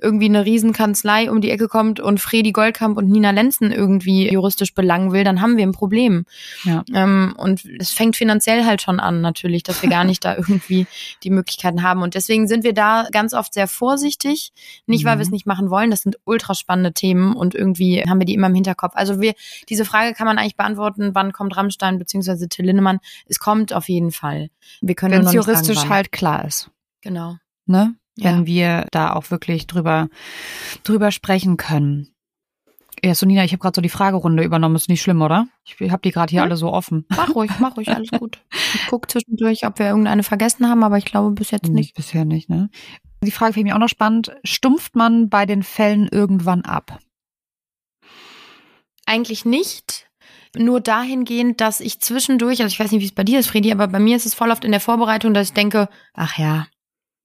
irgendwie eine Riesenkanzlei um die Ecke kommt und Fredi Goldkamp und Nina Lenzen irgendwie juristisch belangen will, dann haben wir ein Problem. Ja. Ähm, und es fängt finanziell halt schon an natürlich, dass wir gar nicht da irgendwie die Möglichkeiten haben. Und deswegen sind wir da ganz oft sehr vorsichtig. Nicht, weil mhm. wir es nicht machen wollen. Das sind ultra spannende Themen und irgendwie haben wir die immer im Hinterkopf. Also wir, diese Frage kann man eigentlich beantworten, wann kommt Rammstein beziehungsweise Till Lindemann? Es kommt auf jeden Fall. Wir können Wenn es juristisch sagen, halt klar ist. Genau. Ne? Wenn ja. wir da auch wirklich drüber, drüber sprechen können. Ja, so Nina, ich habe gerade so die Fragerunde übernommen. Ist nicht schlimm, oder? Ich habe die gerade hier hm? alle so offen. Mach ruhig, mach ruhig, alles gut. Ich gucke zwischendurch, ob wir irgendeine vergessen haben, aber ich glaube bis jetzt nicht. nicht bisher nicht, ne? Die Frage finde ich auch noch spannend. Stumpft man bei den Fällen irgendwann ab? Eigentlich nicht. Nur dahingehend, dass ich zwischendurch, also ich weiß nicht, wie es bei dir ist, Fredi, aber bei mir ist es voll oft in der Vorbereitung, dass ich denke, ach ja,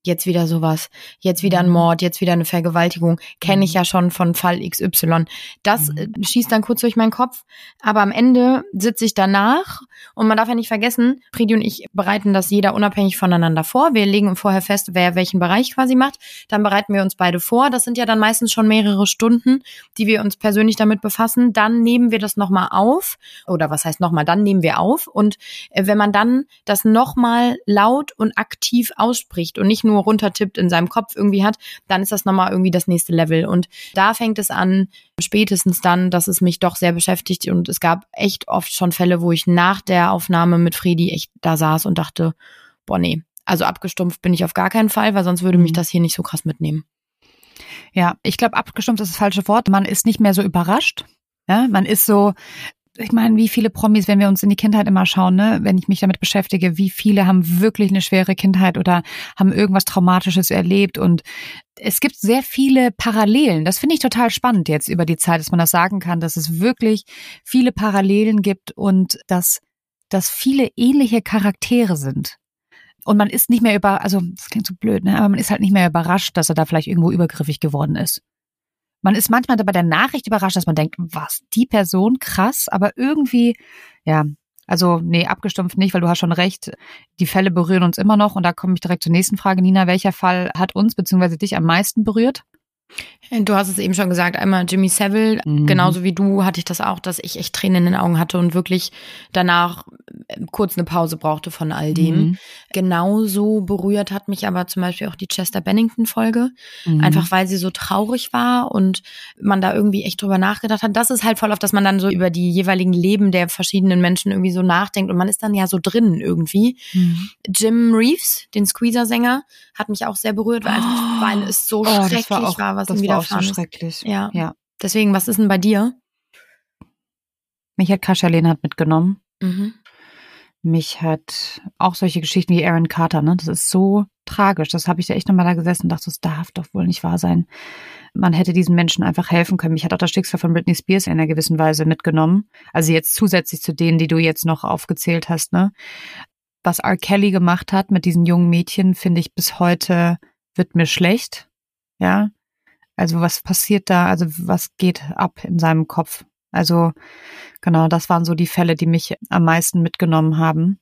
jetzt wieder sowas, jetzt wieder ein mhm. Mord, jetzt wieder eine Vergewaltigung, kenne ich mhm. ja schon von Fall XY. Das mhm. Äh, schießt dann kurz durch meinen Kopf, aber am Ende sitze ich danach und man darf ja nicht vergessen, Fredi und ich bereiten das jeder unabhängig voneinander vor. Wir legen vorher fest, wer welchen Bereich quasi macht, dann bereiten wir uns beide vor. Das sind ja dann meistens schon mehrere Stunden, die wir uns persönlich damit befassen. Dann nehmen wir das nochmal auf oder was heißt nochmal, dann nehmen wir auf und äh, wenn man dann das nochmal laut und aktiv ausspricht und nicht nur runtertippt, in seinem Kopf irgendwie hat, dann ist das nochmal irgendwie das nächste Level. Und da fängt es an, spätestens dann, dass es mich doch sehr beschäftigt. Und es gab echt oft schon Fälle, wo ich nach der Aufnahme mit Fredi echt da saß und dachte, boah, nee. Also abgestumpft bin ich auf gar keinen Fall, weil sonst würde mich mhm. das hier nicht so krass mitnehmen. Ja, ich glaube, abgestumpft ist das falsche Wort. Man ist nicht mehr so überrascht. Ja, man ist so, ich meine, wie viele Promis, wenn wir uns in die Kindheit immer schauen, ne, wenn ich mich damit beschäftige, wie viele haben wirklich eine schwere Kindheit oder haben irgendwas Traumatisches erlebt und es gibt sehr viele Parallelen. Das finde ich total spannend jetzt über die Zeit, dass man das sagen kann, dass es wirklich viele Parallelen gibt und dass, dass viele ähnliche Charaktere sind. Und man ist nicht mehr über, also das klingt so blöd, ne, aber man ist halt nicht mehr überrascht, dass er da vielleicht irgendwo übergriffig geworden ist. Man ist manchmal bei der Nachricht überrascht, dass man denkt, was, die Person, krass, aber irgendwie, ja, also nee, abgestumpft nicht, weil du hast schon recht, die Fälle berühren uns immer noch und da komme ich direkt zur nächsten Frage. Nina, welcher Fall hat uns bzw. dich am meisten berührt? Du hast es eben schon gesagt, einmal Jimmy Savile, mhm. genauso wie du hatte ich das auch, dass ich echt Tränen in den Augen hatte und wirklich danach kurz eine Pause brauchte von all dem. Mhm. Genauso berührt hat mich aber zum Beispiel auch die Chester Bennington-Folge, mhm. einfach weil sie so traurig war und man da irgendwie echt drüber nachgedacht hat. Das ist halt voll auf, dass man dann so über die jeweiligen Leben der verschiedenen Menschen irgendwie so nachdenkt und man ist dann ja so drin irgendwie. Mhm. Jim Reeves, den Squeezer-Sänger, hat mich auch sehr berührt, weil, einfach, weil es so oh, schrecklich war, war was das ihm widerfahren war auch so schrecklich. Ja. ja. Deswegen, was ist denn bei dir? Mich hat Kaschalena hat mitgenommen. Mhm. Mich hat auch solche Geschichten wie Aaron Carter, ne? Das ist so tragisch. Das habe ich da echt nochmal da gesessen und dachte, das darf doch wohl nicht wahr sein. Man hätte diesen Menschen einfach helfen können. Mich hat auch das Schicksal von Britney Spears in einer gewissen Weise mitgenommen. Also jetzt zusätzlich zu denen, die du jetzt noch aufgezählt hast, ne? Was R. Kelly gemacht hat mit diesen jungen Mädchen, finde ich bis heute wird mir schlecht. Ja, Also was passiert da? Also was geht ab in seinem Kopf? Also genau, das waren so die Fälle, die mich am meisten mitgenommen haben.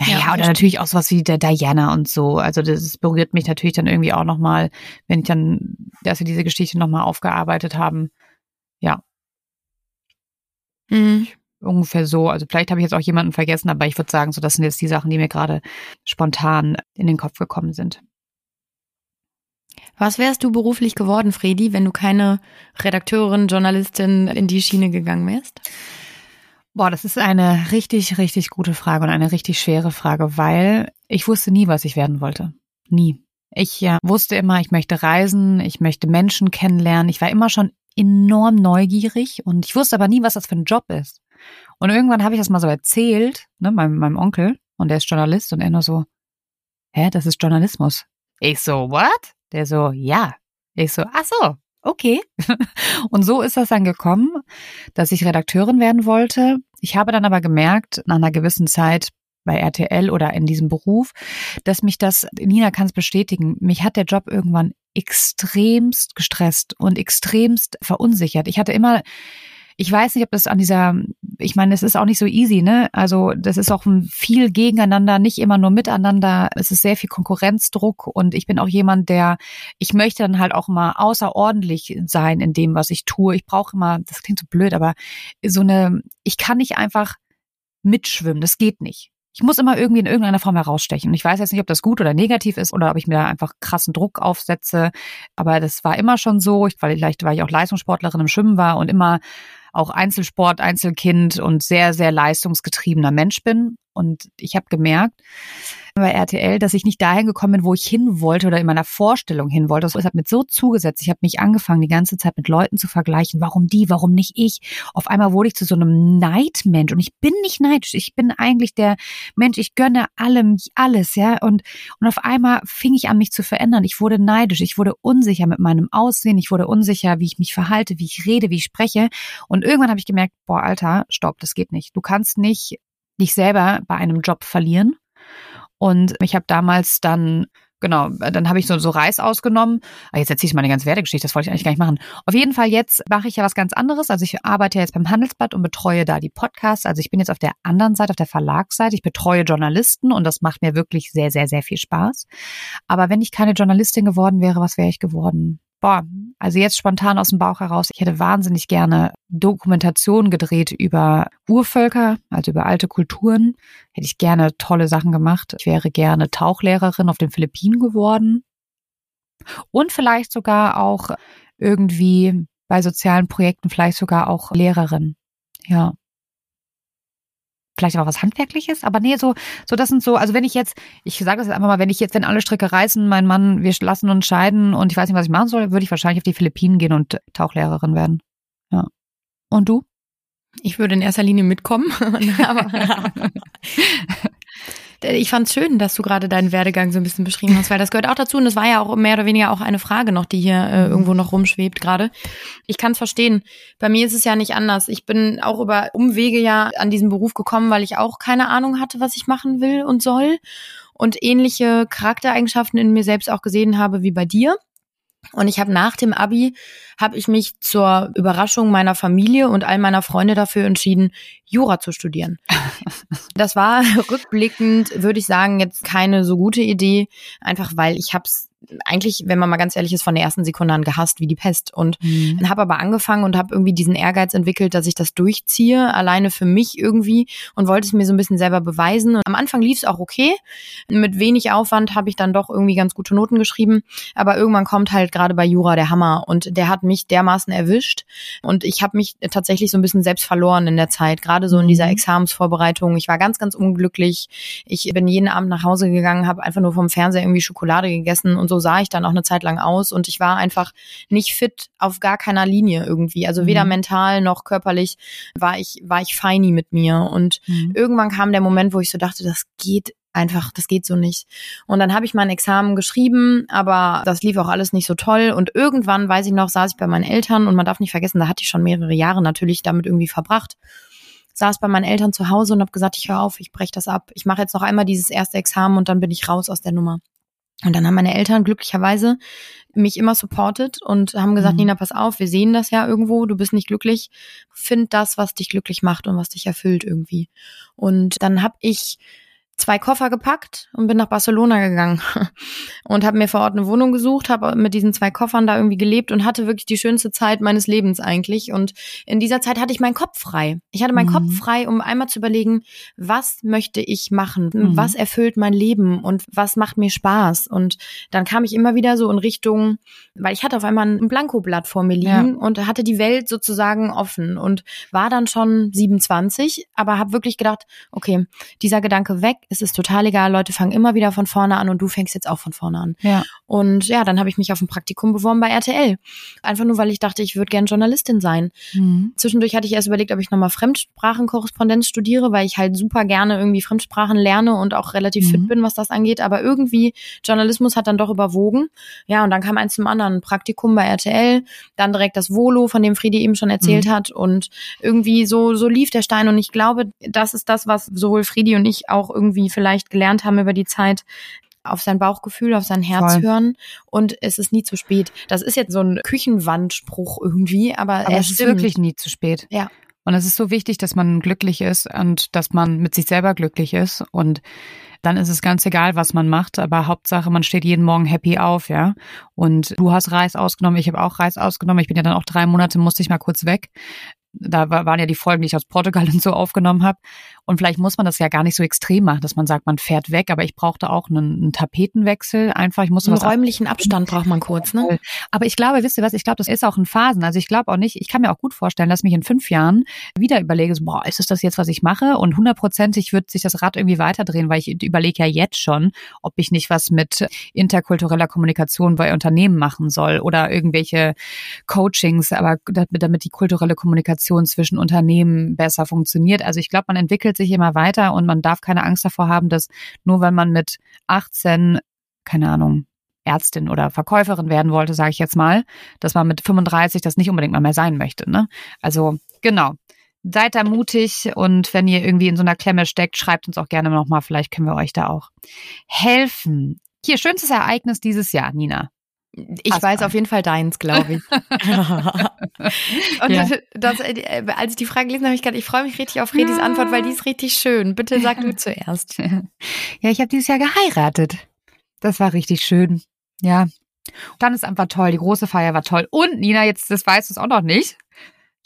Ja, ja oder natürlich auch sowas wie der Diana und so. Also das berührt mich natürlich dann irgendwie auch nochmal, wenn ich dann, dass wir diese Geschichte nochmal aufgearbeitet haben. Ja. Mhm. Ungefähr so. Also vielleicht habe ich jetzt auch jemanden vergessen, aber ich würde sagen, so das sind jetzt die Sachen, die mir gerade spontan in den Kopf gekommen sind. Was wärst du beruflich geworden, Fredi, wenn du keine Redakteurin, Journalistin in die Schiene gegangen wärst? Boah, das ist eine richtig, richtig gute Frage und eine richtig schwere Frage, weil ich wusste nie, was ich werden wollte. Nie. Ich ja, wusste immer, ich möchte reisen, ich möchte Menschen kennenlernen. Ich war immer schon enorm neugierig und ich wusste aber nie, was das für ein Job ist. Und irgendwann habe ich das mal so erzählt, ne, meinem, meinem Onkel, und der ist Journalist, und er nur so, hä, das ist Journalismus. Ich so, what? Der so, ja. Ich so, ach so, okay. Und so ist das dann gekommen, dass ich Redakteurin werden wollte. Ich habe dann aber gemerkt, nach einer gewissen Zeit bei RTL oder in diesem Beruf, dass mich das, Nina kann es bestätigen, mich hat der Job irgendwann extremst gestresst und extremst verunsichert. Ich hatte immer ich weiß nicht, ob das an dieser, ich meine, es ist auch nicht so easy, ne? Also das ist auch viel gegeneinander, nicht immer nur miteinander. Es ist sehr viel Konkurrenzdruck und ich bin auch jemand, der, ich möchte dann halt auch mal außerordentlich sein in dem, was ich tue. Ich brauche immer, das klingt so blöd, aber so eine, ich kann nicht einfach mitschwimmen, das geht nicht. Ich muss immer irgendwie in irgendeiner Form herausstechen. Ich weiß jetzt nicht, ob das gut oder negativ ist oder ob ich mir da einfach krassen Druck aufsetze. Aber das war immer schon so, weil vielleicht, weil ich auch Leistungssportlerin im Schwimmen war und immer auch Einzelsport, Einzelkind und sehr, sehr leistungsgetriebener Mensch bin. Und ich habe gemerkt bei RTL, dass ich nicht dahin gekommen bin, wo ich hin wollte oder in meiner Vorstellung hin wollte. Das hat mir so zugesetzt. Ich habe mich angefangen, die ganze Zeit mit Leuten zu vergleichen. Warum die? Warum nicht ich? Auf einmal wurde ich zu so einem Neidmensch. Und ich bin nicht neidisch. Ich bin eigentlich der Mensch. Ich gönne allem alles, ja. Und, und auf einmal fing ich an, mich zu verändern. Ich wurde neidisch. Ich wurde unsicher mit meinem Aussehen. Ich wurde unsicher, wie ich mich verhalte, wie ich rede, wie ich spreche. Und irgendwann habe ich gemerkt, boah, Alter, stopp, das geht nicht. Du kannst nicht dich selber bei einem Job verlieren. Und ich habe damals dann Genau, dann habe ich so, so Reis ausgenommen. Ah, jetzt erzähle ich meine ganze Werdegeschichte, das wollte ich eigentlich gar nicht machen. Auf jeden Fall jetzt mache ich ja was ganz anderes. Also ich arbeite jetzt beim Handelsblatt und betreue da die Podcasts. Also ich bin jetzt auf der anderen Seite, auf der Verlagsseite. Ich betreue Journalisten und das macht mir wirklich sehr, sehr, sehr viel Spaß. Aber wenn ich keine Journalistin geworden wäre, was wäre ich geworden? Boah, also jetzt spontan aus dem Bauch heraus, ich hätte wahnsinnig gerne Dokumentationen gedreht über Urvölker, also über alte Kulturen. Hätte ich gerne tolle Sachen gemacht. Ich wäre gerne Tauchlehrerin auf den Philippinen geworden. Und vielleicht sogar auch irgendwie bei sozialen Projekten, vielleicht sogar auch Lehrerin. Ja vielleicht auch was Handwerkliches, aber nee, so, so das sind so, also wenn ich jetzt, ich sage das jetzt einfach mal, wenn ich jetzt, wenn alle Stricke reißen, mein Mann, wir lassen uns scheiden und ich weiß nicht, was ich machen soll, würde ich wahrscheinlich auf die Philippinen gehen und Tauchlehrerin werden. Ja. Und du? Ich würde in erster Linie mitkommen. ich fand es schön, dass du gerade deinen Werdegang so ein bisschen beschrieben hast, weil das gehört auch dazu und es war ja auch mehr oder weniger auch eine Frage noch, die hier äh, irgendwo noch rumschwebt gerade. Ich kann es verstehen. Bei mir ist es ja nicht anders. Ich bin auch über Umwege ja an diesen Beruf gekommen, weil ich auch keine Ahnung hatte, was ich machen will und soll und ähnliche Charaktereigenschaften in mir selbst auch gesehen habe wie bei dir. Und ich habe nach dem Abi habe ich mich zur Überraschung meiner Familie und all meiner Freunde dafür entschieden, Jura zu studieren. Das war rückblickend, würde ich sagen, jetzt keine so gute Idee, einfach weil ich habe es eigentlich, wenn man mal ganz ehrlich ist, von der ersten Sekunde an gehasst wie die Pest. Und mhm. habe aber angefangen und habe irgendwie diesen Ehrgeiz entwickelt, dass ich das durchziehe, alleine für mich irgendwie und wollte es mir so ein bisschen selber beweisen. Und am Anfang lief es auch okay. Mit wenig Aufwand habe ich dann doch irgendwie ganz gute Noten geschrieben. Aber irgendwann kommt halt gerade bei Jura der Hammer und der hat mich dermaßen erwischt. Und ich habe mich tatsächlich so ein bisschen selbst verloren in der Zeit, gerade so in dieser mhm. Examensvorbereitung. Ich war ganz, ganz unglücklich. Ich bin jeden Abend nach Hause gegangen, habe einfach nur vom Fernseher irgendwie Schokolade gegessen und so sah ich dann auch eine Zeit lang aus und ich war einfach nicht fit auf gar keiner Linie irgendwie. Also weder mhm. mental noch körperlich war ich, war ich feini mit mir. Und mhm. irgendwann kam der Moment, wo ich so dachte, das geht einfach, das geht so nicht. Und dann habe ich mein Examen geschrieben, aber das lief auch alles nicht so toll. Und irgendwann, weiß ich noch, saß ich bei meinen Eltern und man darf nicht vergessen, da hatte ich schon mehrere Jahre natürlich damit irgendwie verbracht saß bei meinen Eltern zu Hause und habe gesagt, ich höre auf, ich breche das ab. Ich mache jetzt noch einmal dieses erste Examen und dann bin ich raus aus der Nummer. Und dann haben meine Eltern glücklicherweise mich immer supportet und haben gesagt, mhm. Nina, pass auf, wir sehen das ja irgendwo, du bist nicht glücklich, find das, was dich glücklich macht und was dich erfüllt irgendwie. Und dann habe ich zwei Koffer gepackt und bin nach Barcelona gegangen und habe mir vor Ort eine Wohnung gesucht, habe mit diesen zwei Koffern da irgendwie gelebt und hatte wirklich die schönste Zeit meines Lebens eigentlich. Und in dieser Zeit hatte ich meinen Kopf frei. Ich hatte meinen mhm. Kopf frei, um einmal zu überlegen, was möchte ich machen, mhm. was erfüllt mein Leben und was macht mir Spaß. Und dann kam ich immer wieder so in Richtung, weil ich hatte auf einmal ein Blankoblatt vor mir liegen ja. und hatte die Welt sozusagen offen und war dann schon 27, aber habe wirklich gedacht, okay, dieser Gedanke weg, es ist total egal, Leute fangen immer wieder von vorne an und du fängst jetzt auch von vorne an. Ja. Und ja, dann habe ich mich auf ein Praktikum beworben bei RTL. Einfach nur, weil ich dachte, ich würde gern Journalistin sein. Mhm. Zwischendurch hatte ich erst überlegt, ob ich nochmal Fremdsprachenkorrespondenz studiere, weil ich halt super gerne irgendwie Fremdsprachen lerne und auch relativ mhm. fit bin, was das angeht. Aber irgendwie Journalismus hat dann doch überwogen. Ja, und dann kam eins zum anderen. Praktikum bei RTL, dann direkt das Volo, von dem Friedi eben schon erzählt mhm. hat. Und irgendwie so, so lief der Stein. Und ich glaube, das ist das, was sowohl Friedi und ich auch irgendwie irgendwie vielleicht gelernt haben über die Zeit, auf sein Bauchgefühl, auf sein Herz Voll. hören und es ist nie zu spät. Das ist jetzt so ein Küchenwandspruch irgendwie, aber, aber es ist wirklich nie zu spät. Ja. Und es ist so wichtig, dass man glücklich ist und dass man mit sich selber glücklich ist und dann ist es ganz egal, was man macht, aber Hauptsache, man steht jeden Morgen happy auf, ja. Und du hast Reis ausgenommen, ich habe auch Reis ausgenommen. Ich bin ja dann auch drei Monate, musste ich mal kurz weg da waren ja die Folgen, die ich aus Portugal und so aufgenommen habe. Und vielleicht muss man das ja gar nicht so extrem machen, dass man sagt, man fährt weg, aber ich brauchte auch einen, einen Tapetenwechsel. Einfach, ich muss einen was räumlichen Abstand braucht man kurz, ne? Aber ich glaube, wisst ihr was, ich glaube, das ist auch in Phasen. Also ich glaube auch nicht, ich kann mir auch gut vorstellen, dass mich in fünf Jahren wieder überlege, so, boah, ist es das jetzt, was ich mache? Und hundertprozentig wird sich das Rad irgendwie weiterdrehen, weil ich überlege ja jetzt schon, ob ich nicht was mit interkultureller Kommunikation bei Unternehmen machen soll oder irgendwelche Coachings, aber damit die kulturelle Kommunikation Kommunikation zwischen Unternehmen besser funktioniert. Also ich glaube, man entwickelt sich immer weiter und man darf keine Angst davor haben, dass nur weil man mit 18, keine Ahnung, Ärztin oder Verkäuferin werden wollte, sage ich jetzt mal, dass man mit 35 das nicht unbedingt mal mehr sein möchte. Ne? Also genau. Seid da mutig und wenn ihr irgendwie in so einer Klemme steckt, schreibt uns auch gerne nochmal, vielleicht können wir euch da auch helfen. Hier, schönstes Ereignis dieses Jahr, Nina. Ich Hast weiß auf jeden Fall deins, glaube ich. und ja. das, das, äh, als ich die Frage gelesen habe, ich gedacht, ich freue mich richtig auf Redis ja. Antwort, weil die ist richtig schön. Bitte sag du zuerst. Ja, ich habe dieses Jahr geheiratet. Das war richtig schön. Ja. Dann ist einfach toll. Die große Feier war toll. Und Nina, jetzt, das weißt du es auch noch nicht.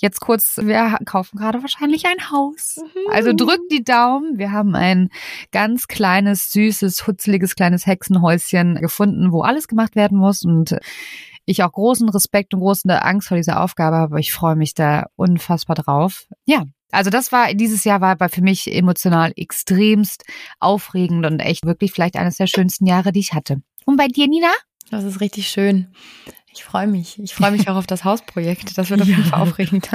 Jetzt kurz, wir kaufen gerade wahrscheinlich ein Haus. Also drückt die Daumen. Wir haben ein ganz kleines, süßes, hutzeliges kleines Hexenhäuschen gefunden, wo alles gemacht werden muss und ich auch großen Respekt und große Angst vor dieser Aufgabe habe, aber ich freue mich da unfassbar drauf. Ja, also das war, dieses Jahr war für mich emotional extremst aufregend und echt wirklich vielleicht eines der schönsten Jahre, die ich hatte. Und bei dir, Nina? Das ist richtig schön. Ich freue mich. Ich freue mich auch auf das Hausprojekt. Das wird auf jeden Fall aufregend.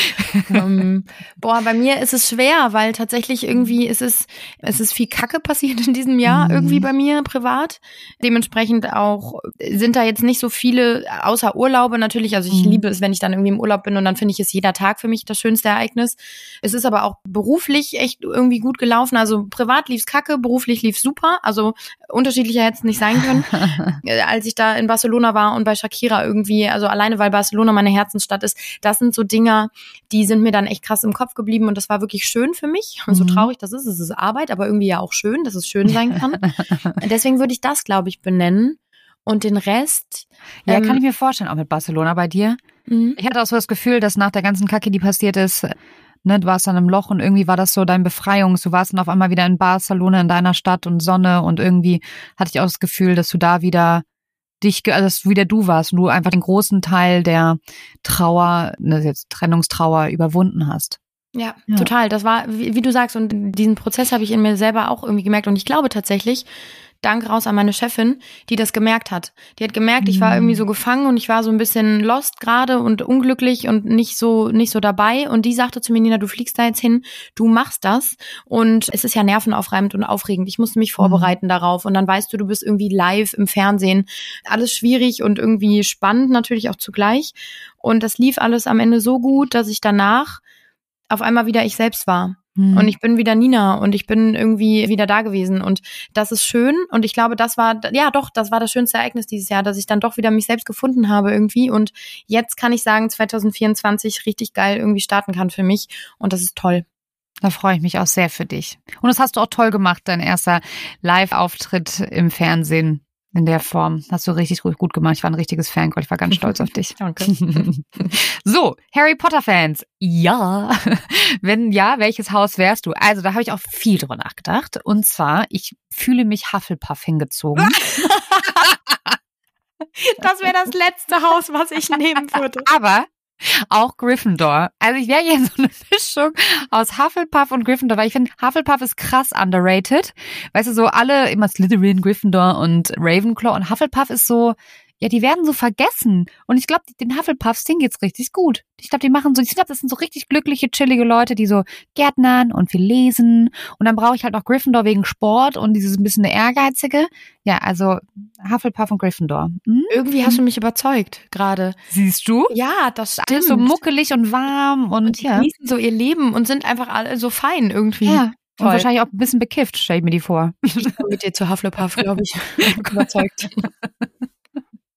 ähm, boah, bei mir ist es schwer, weil tatsächlich irgendwie ist es, es ist viel Kacke passiert in diesem Jahr mhm. irgendwie bei mir privat. Dementsprechend auch sind da jetzt nicht so viele, außer Urlaube natürlich. Also ich mhm. liebe es, wenn ich dann irgendwie im Urlaub bin und dann finde ich es jeder Tag für mich das schönste Ereignis. Es ist aber auch beruflich echt irgendwie gut gelaufen. Also privat lief's kacke, beruflich lief's super. Also unterschiedlicher hätte es nicht sein können. Als ich da in Barcelona war und bei Shakira Shakira irgendwie, also alleine weil Barcelona meine Herzensstadt ist, das sind so Dinger, die sind mir dann echt krass im Kopf geblieben und das war wirklich schön für mich. Mhm. So traurig das ist, es ist Arbeit, aber irgendwie ja auch schön, dass es schön sein kann. Deswegen würde ich das, glaube ich, benennen. Und den Rest. Ja, ähm, kann ich mir vorstellen, auch mit Barcelona bei dir. Mhm. Ich hatte auch so das Gefühl, dass nach der ganzen Kacke, die passiert ist, ne, du warst dann im Loch und irgendwie war das so dein Befreiungs. Du warst dann auf einmal wieder in Barcelona in deiner Stadt und Sonne und irgendwie hatte ich auch das Gefühl, dass du da wieder dich, also dass du wieder du warst und du einfach den großen Teil der Trauer, ne, jetzt Trennungstrauer überwunden hast. Ja, ja, total. Das war, wie, wie du sagst, und diesen Prozess habe ich in mir selber auch irgendwie gemerkt. Und ich glaube tatsächlich, Dank raus an meine Chefin, die das gemerkt hat. Die hat gemerkt, ich war mhm. irgendwie so gefangen und ich war so ein bisschen lost gerade und unglücklich und nicht so nicht so dabei und die sagte zu mir Nina, du fliegst da jetzt hin, du machst das und es ist ja nervenaufreibend und aufregend. Ich musste mich mhm. vorbereiten mhm. darauf und dann weißt du, du bist irgendwie live im Fernsehen. Alles schwierig und irgendwie spannend natürlich auch zugleich und das lief alles am Ende so gut, dass ich danach auf einmal wieder ich selbst war Mhm. Und ich bin wieder Nina und ich bin irgendwie wieder da gewesen. Und das ist schön. Und ich glaube, das war, ja doch, das war das schönste Ereignis dieses Jahr, dass ich dann doch wieder mich selbst gefunden habe irgendwie. Und jetzt kann ich sagen, 2024 richtig geil irgendwie starten kann für mich. Und das ist toll. Da freue ich mich auch sehr für dich. Und das hast du auch toll gemacht, dein erster Live-Auftritt im Fernsehen in der Form. Hast du richtig gut gemacht. Ich war ein richtiges Fangirl. Ich war ganz stolz auf dich. Danke. so, Harry Potter Fans. Ja. Wenn ja, welches Haus wärst du? Also, da habe ich auch viel drüber nachgedacht. Und zwar, ich fühle mich Hufflepuff hingezogen. das wäre das letzte Haus, was ich nehmen würde. Aber auch Gryffindor. Also ich wäre hier so eine Mischung aus Hufflepuff und Gryffindor, weil ich finde, Hufflepuff ist krass underrated. Weißt du, so alle immer Slytherin, Gryffindor und Ravenclaw und Hufflepuff ist so, ja, die werden so vergessen. Und ich glaube, den Hufflepuffs, denen geht's richtig gut. Ich glaube, die machen so, ich glaube, das sind so richtig glückliche, chillige Leute, die so Gärtnern und viel lesen. Und dann brauche ich halt noch Gryffindor wegen Sport und dieses ein bisschen ehrgeizige. Ja, also Hufflepuff und Gryffindor. Hm? Irgendwie hast du mich überzeugt gerade. Siehst du? Ja, das stimmt. Alles so muckelig und warm und, und die ja. genießen so ihr Leben und sind einfach alle so fein irgendwie. Ja. Toll. Und wahrscheinlich auch ein bisschen bekifft, stelle ich mir die vor. Ich mit dir zu Hufflepuff, glaube ich. überzeugt.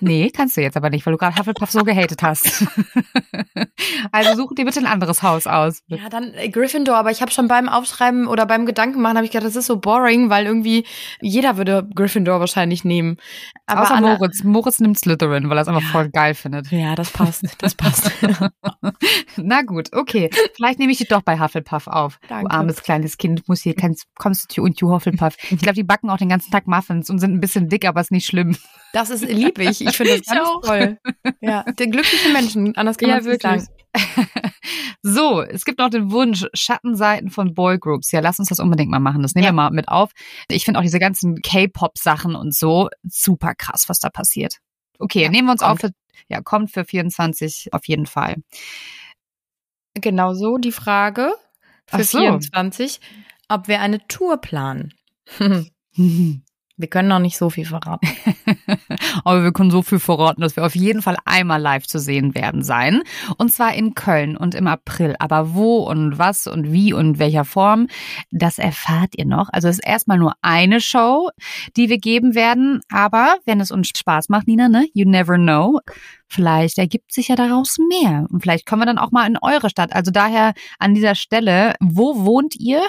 Nee, kannst du jetzt aber nicht, weil du gerade Hufflepuff so gehatet hast. also such dir bitte ein anderes Haus aus. Ja, dann äh, Gryffindor, aber ich habe schon beim Aufschreiben oder beim Gedanken machen, habe ich gedacht, das ist so boring, weil irgendwie jeder würde Gryffindor wahrscheinlich nehmen. Aber Außer Moritz. Moritz nimmt Slytherin, weil er es einfach ja. voll geil findet. Ja, das passt. Das passt. Na gut, okay. Vielleicht nehme ich dich doch bei Hufflepuff auf. Danke. Du armes kleines Kind, muss hier kein, kommst du und du Hufflepuff. Ich glaube, die backen auch den ganzen Tag Muffins und sind ein bisschen dick, aber ist nicht schlimm. Das ist lieb ich. Ich finde das ganz auch. toll. Ja, der glückliche Menschen, anders kann ja, man es nicht sagen. So, es gibt noch den Wunsch, Schattenseiten von Boygroups. Ja, lass uns das unbedingt mal machen. Das nehmen ja. wir mal mit auf. Ich finde auch diese ganzen K-Pop-Sachen und so super krass, was da passiert. Okay, ja, nehmen wir uns kommt. auf. Für, ja, kommt für 24 auf jeden Fall. Genau so die Frage für so. 24, ob wir eine Tour planen. Wir können noch nicht so viel verraten. Aber wir können so viel verraten, dass wir auf jeden Fall einmal live zu sehen werden sein. Und zwar in Köln und im April. Aber wo und was und wie und welcher Form, das erfahrt ihr noch. Also es ist erstmal nur eine Show, die wir geben werden. Aber wenn es uns Spaß macht, Nina, ne? You never know. Vielleicht ergibt sich ja daraus mehr. Und vielleicht kommen wir dann auch mal in eure Stadt. Also daher an dieser Stelle, wo wohnt ihr?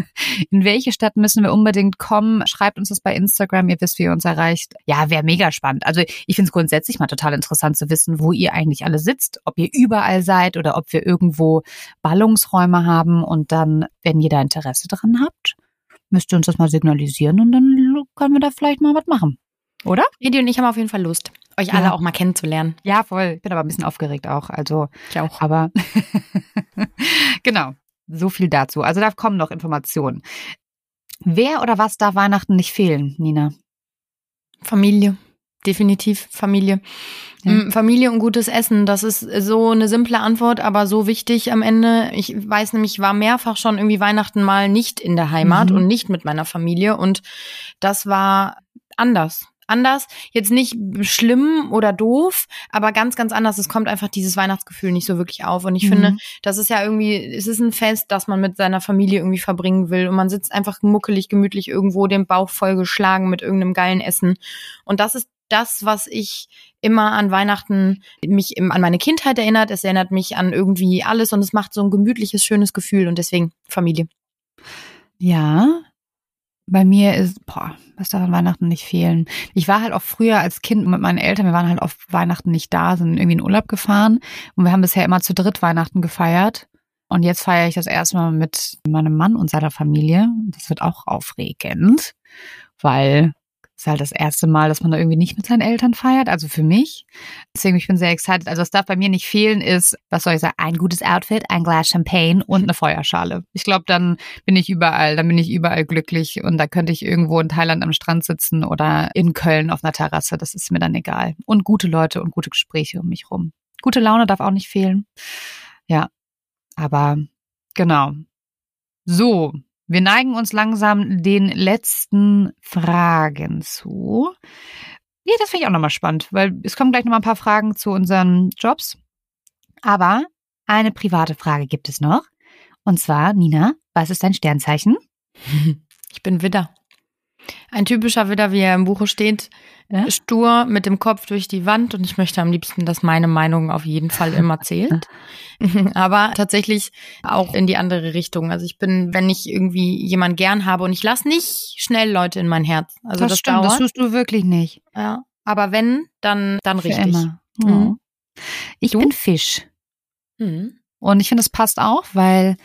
In welche Stadt müssen wir unbedingt kommen? Schreibt uns das bei Instagram. Ihr wisst, wie ihr uns erreicht. Ja, wäre mega spannend. Also ich finde es grundsätzlich mal total interessant zu wissen, wo ihr eigentlich alle sitzt. Ob ihr überall seid oder ob wir irgendwo Ballungsräume haben. Und dann, wenn ihr da Interesse dran habt, müsst ihr uns das mal signalisieren und dann können wir da vielleicht mal was machen. Oder? Edi und ich haben auf jeden Fall Lust euch alle auch mal kennenzulernen. Ja, voll. Ich bin aber ein bisschen aufgeregt auch. Also ich auch. Aber genau. So viel dazu. Also da kommen noch Informationen. Wer oder was darf Weihnachten nicht fehlen, Nina? Familie. Definitiv Familie. Ja. Mm, Familie und gutes Essen, das ist so eine simple Antwort, aber so wichtig am Ende. Ich weiß nämlich, ich war mehrfach schon irgendwie Weihnachten mal nicht in der Heimat mhm. und nicht mit meiner Familie und das war anders anders. Jetzt nicht schlimm oder doof, aber ganz, ganz anders. Es kommt einfach dieses Weihnachtsgefühl nicht so wirklich auf. Und ich mhm. finde, das ist ja irgendwie, es ist ein Fest, das man mit seiner Familie irgendwie verbringen will. Und man sitzt einfach muckelig, gemütlich irgendwo, den Bauch vollgeschlagen mit irgendeinem geilen Essen. Und das ist das, was ich immer an Weihnachten mich an meine Kindheit erinnert. Es erinnert mich an irgendwie alles und es macht so ein gemütliches, schönes Gefühl und deswegen Familie. Ja, bei mir ist, boah, was darf an Weihnachten nicht fehlen? Ich war halt auch früher als Kind mit meinen Eltern, wir waren halt auf Weihnachten nicht da, sind irgendwie in Urlaub gefahren und wir haben bisher immer zu dritt Weihnachten gefeiert. Und jetzt feiere ich das erstmal mit meinem Mann und seiner Familie. Das wird auch aufregend, weil ist halt das erste Mal, dass man da irgendwie nicht mit seinen Eltern feiert, also für mich. Deswegen, ich bin sehr excited. Also was darf bei mir nicht fehlen ist, was soll ich sagen, ein gutes Outfit, ein Glas Champagne und eine Feuerschale. Ich glaube, dann bin ich überall, dann bin ich überall glücklich und da könnte ich irgendwo in Thailand am Strand sitzen oder in Köln auf einer Terrasse, das ist mir dann egal. Und gute Leute und gute Gespräche um mich rum. Gute Laune darf auch nicht fehlen. Ja, aber genau. So, wir neigen uns langsam den letzten Fragen zu. Ja, das finde ich auch nochmal spannend, weil es kommen gleich nochmal ein paar Fragen zu unseren Jobs. Aber eine private Frage gibt es noch. Und zwar, Nina, was ist dein Sternzeichen? Ich bin Widder. Ein typischer Widder, wie er im Buche steht, Ja? stur mit dem Kopf durch die Wand und ich möchte am liebsten, dass meine Meinung auf jeden Fall immer zählt. Aber tatsächlich auch in die andere Richtung. Also ich bin, wenn ich irgendwie jemanden gern habe und ich lasse nicht schnell Leute in mein Herz. Also das, stimmt, dauert. das tust du wirklich nicht. ja. Aber wenn, dann, dann Für richtig. immer. Mhm. Ich Du? bin Fisch. Mhm. Und ich finde, es passt auch, weil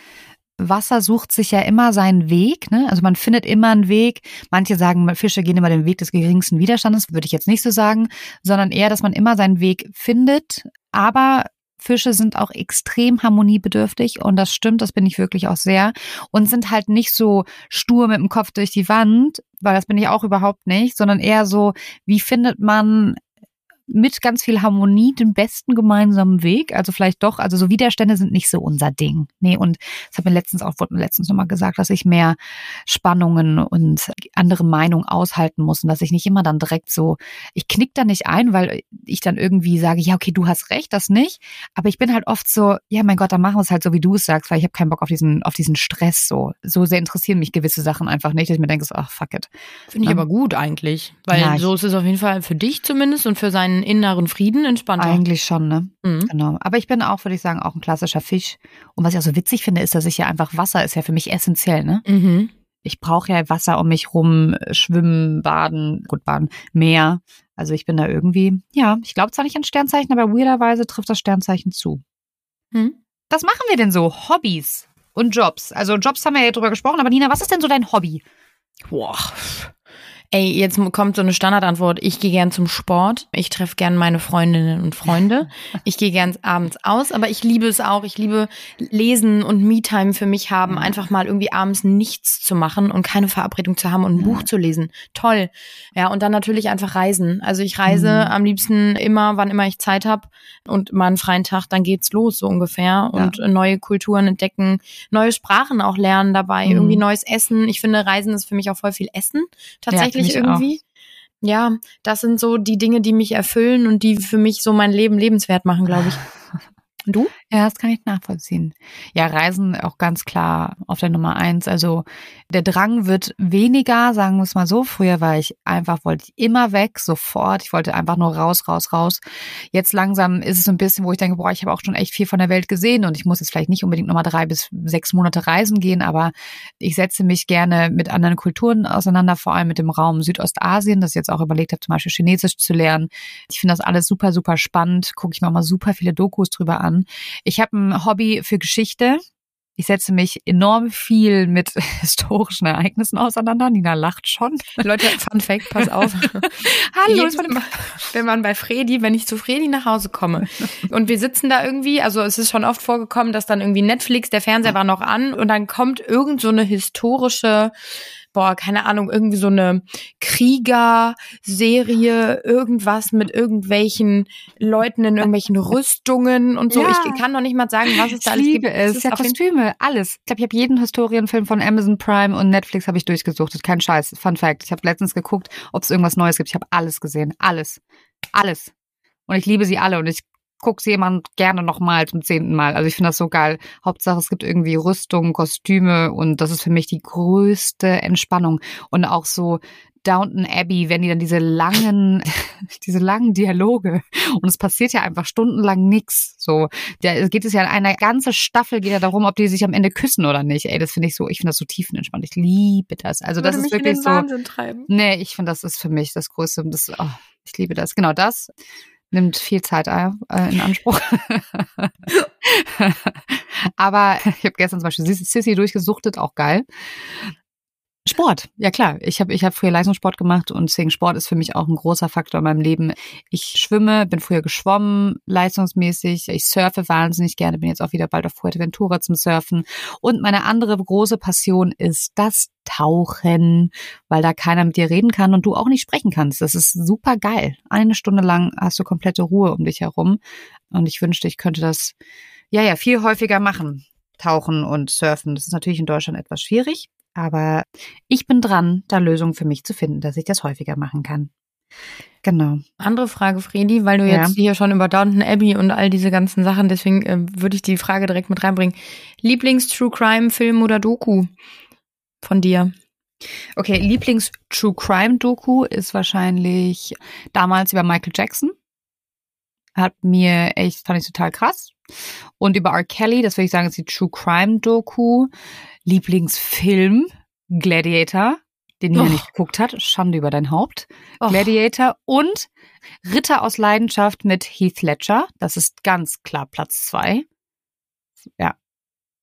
Wasser sucht sich ja immer seinen Weg. Ne? Also man findet immer einen Weg. Manche sagen, Fische gehen immer den Weg des geringsten Widerstandes, würde ich jetzt nicht so sagen, sondern eher, dass man immer seinen Weg findet. Aber Fische sind auch extrem harmoniebedürftig und das stimmt, das bin ich wirklich auch sehr und sind halt nicht so stur mit dem Kopf durch die Wand, weil das bin ich auch überhaupt nicht, sondern eher so, wie findet man mit ganz viel Harmonie den besten gemeinsamen Weg. Also vielleicht doch, also so Widerstände sind nicht so unser Ding. Nee, und das hat mir letztens auch, wurde mir letztens nochmal gesagt, dass ich mehr Spannungen und andere Meinungen aushalten muss und dass ich nicht immer dann direkt so, ich knick da nicht ein, weil ich dann irgendwie sage, ja, okay, du hast recht, das nicht. Aber ich bin halt oft so, ja, mein Gott, dann machen wir es halt so, wie du es sagst, weil ich habe keinen Bock auf diesen, auf diesen Stress so. So sehr interessieren mich gewisse Sachen einfach nicht, dass ich mir denke, so, ach, fuck it. Finde ich aber gut eigentlich. Weil ja, so ist es auf jeden Fall für dich zumindest und für seinen inneren Frieden entspannter. Eigentlich schon, ne? Mhm. Genau. Aber ich bin auch, würde ich sagen, auch ein klassischer Fisch. Und was ich auch so witzig finde, ist, dass ich ja einfach Wasser ist ja für mich essentiell, ne? Mhm. Ich brauche ja Wasser um mich rum, schwimmen, baden, gut baden, Meer. Also ich bin da irgendwie, ja, ich glaube zwar nicht an Sternzeichen, aber weirderweise trifft das Sternzeichen zu. Mhm. Was machen wir denn so? Hobbys und Jobs. Also Jobs haben wir ja drüber gesprochen, aber Nina, was ist denn so dein Hobby? Boah. Ey, jetzt kommt so eine Standardantwort. Ich gehe gern zum Sport. Ich treffe gern meine Freundinnen und Freunde. Ich gehe gern abends aus, aber ich liebe es auch. Ich liebe Lesen und Me-Time für mich haben. Einfach mal irgendwie abends nichts zu machen und keine Verabredung zu haben und ein Buch zu lesen. Toll. Ja, und dann natürlich einfach reisen. Also ich reise Mhm. am liebsten immer, wann immer ich Zeit habe und mal einen freien Tag, dann geht's los so ungefähr. Und neue Kulturen entdecken, neue Sprachen auch lernen dabei, Mhm. irgendwie neues Essen. Ich finde, Reisen ist für mich auch voll viel Essen tatsächlich mich irgendwie. Ja, das sind so die Dinge, die mich erfüllen und die für mich so mein Leben lebenswert machen, glaube ich. Und du? Ja, das kann ich nachvollziehen. Ja, Reisen auch ganz klar auf der Nummer eins. Also der Drang wird weniger, sagen wir es mal so. Früher war ich einfach, wollte ich immer weg, sofort. Ich wollte einfach nur raus, raus, raus. Jetzt langsam ist es so ein bisschen, wo ich denke, boah, ich habe auch schon echt viel von der Welt gesehen und ich muss jetzt vielleicht nicht unbedingt nochmal drei bis sechs Monate reisen gehen, aber ich setze mich gerne mit anderen Kulturen auseinander, vor allem mit dem Raum Südostasien, das ich jetzt auch überlegt habe, zum Beispiel Chinesisch zu lernen. Ich finde das alles super, super spannend. Gucke ich mir auch mal super viele Dokus drüber an. Ich habe ein Hobby für Geschichte. Ich setze mich enorm viel mit historischen Ereignissen auseinander. Nina lacht schon. Leute, Fun Fact, pass auf. Hallo, Jedes Mal, wenn man bei Fredi, wenn ich zu Fredi nach Hause komme und wir sitzen da irgendwie, also es ist schon oft vorgekommen, dass dann irgendwie Netflix, der Fernseher war noch an und dann kommt irgend so eine historische boah, keine Ahnung, irgendwie so eine Krieger-Serie, irgendwas mit irgendwelchen Leuten in irgendwelchen Rüstungen und so. Ja. Ich kann noch nicht mal sagen, was es Ich da alles liebe gibt. es. ist Ja, Kostüme, alles. Ich glaube, ich habe jeden Historienfilm von Amazon Prime und Netflix habe ich durchgesucht. Das ist kein Scheiß. Fun Fact. Ich habe letztens geguckt, ob es irgendwas Neues gibt. Ich habe alles gesehen. Alles. Alles. Und ich liebe sie alle und ich gucke sie jemand gerne nochmal zum zehnten Mal. Also ich finde das so geil. Hauptsache, es gibt irgendwie Rüstung, Kostüme und das ist für mich die größte Entspannung. Und auch so Downton Abbey, wenn die dann diese langen, diese langen Dialoge und es passiert ja einfach stundenlang nix. So, da geht es ja in einer ganze Staffel geht ja darum, ob die sich am Ende küssen oder nicht. Ey, das finde ich so, ich finde das so tiefenentspannt. Ich liebe das. Also das ist wirklich so. Wahnsinn treiben. Nee, ich finde, das ist für mich das Größte. Das, oh, ich liebe das. Genau das nimmt viel Zeit äh, in Anspruch. Aber ich habe gestern zum Beispiel Sissy durchgesuchtet, auch geil. Sport, ja klar. Ich habe ich hab früher Leistungssport gemacht und deswegen Sport ist für mich auch ein großer Faktor in meinem Leben. Ich schwimme, bin früher geschwommen, leistungsmäßig. Ich surfe wahnsinnig gerne, bin jetzt auch wieder bald auf Fuerteventura zum Surfen. Und meine andere große Passion ist das Tauchen, weil da keiner mit dir reden kann und du auch nicht sprechen kannst. Das ist super geil. Eine Stunde lang hast du komplette Ruhe um dich herum. Und ich wünschte, ich könnte das ja ja viel häufiger machen. Tauchen und Surfen. Das ist natürlich in Deutschland etwas schwierig. Aber ich bin dran, da Lösungen für mich zu finden, dass ich das häufiger machen kann. Genau. Andere Frage, Fredi, weil du Ja. jetzt hier schon über Downton Abbey und all diese ganzen Sachen, deswegen äh, würde ich die Frage direkt mit reinbringen. Lieblings-True Crime-Film oder Doku von dir? Okay, Lieblings-True Crime-Doku ist wahrscheinlich damals über Michael Jackson. Hat mir echt, fand ich total krass. Und über R. Kelly, das würde ich sagen, ist die True Crime-Doku. Lieblingsfilm, Gladiator, den ihr Och. nicht geguckt hat. Schande über dein Haupt. Och. Gladiator und Ritter aus Leidenschaft mit Heath Ledger. Das ist ganz klar Platz zwei. Ja,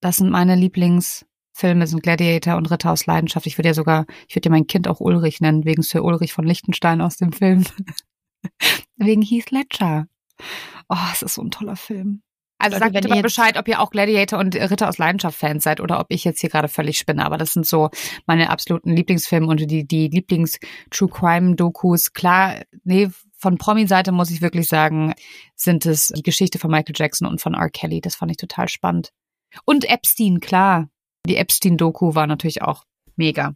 das sind meine Lieblingsfilme, sind Gladiator und Ritter aus Leidenschaft. Ich würde ja sogar, ich würde ja mein Kind auch Ulrich nennen, wegen Sir Ulrich von Liechtenstein aus dem Film. wegen Heath Ledger. Oh, es ist so ein toller Film. Also Leute, sagt mal Bescheid, ob ihr auch Gladiator und Ritter aus Leidenschaft Fans seid oder ob ich jetzt hier gerade völlig spinne. Aber das sind so meine absoluten Lieblingsfilme und die, die Lieblings-True Crime-Dokus. Klar, nee, von Promi-Seite muss ich wirklich sagen, sind es die Geschichte von Michael Jackson und von R. Kelly. Das fand ich total spannend. Und Epstein, klar. Die Epstein-Doku war natürlich auch mega.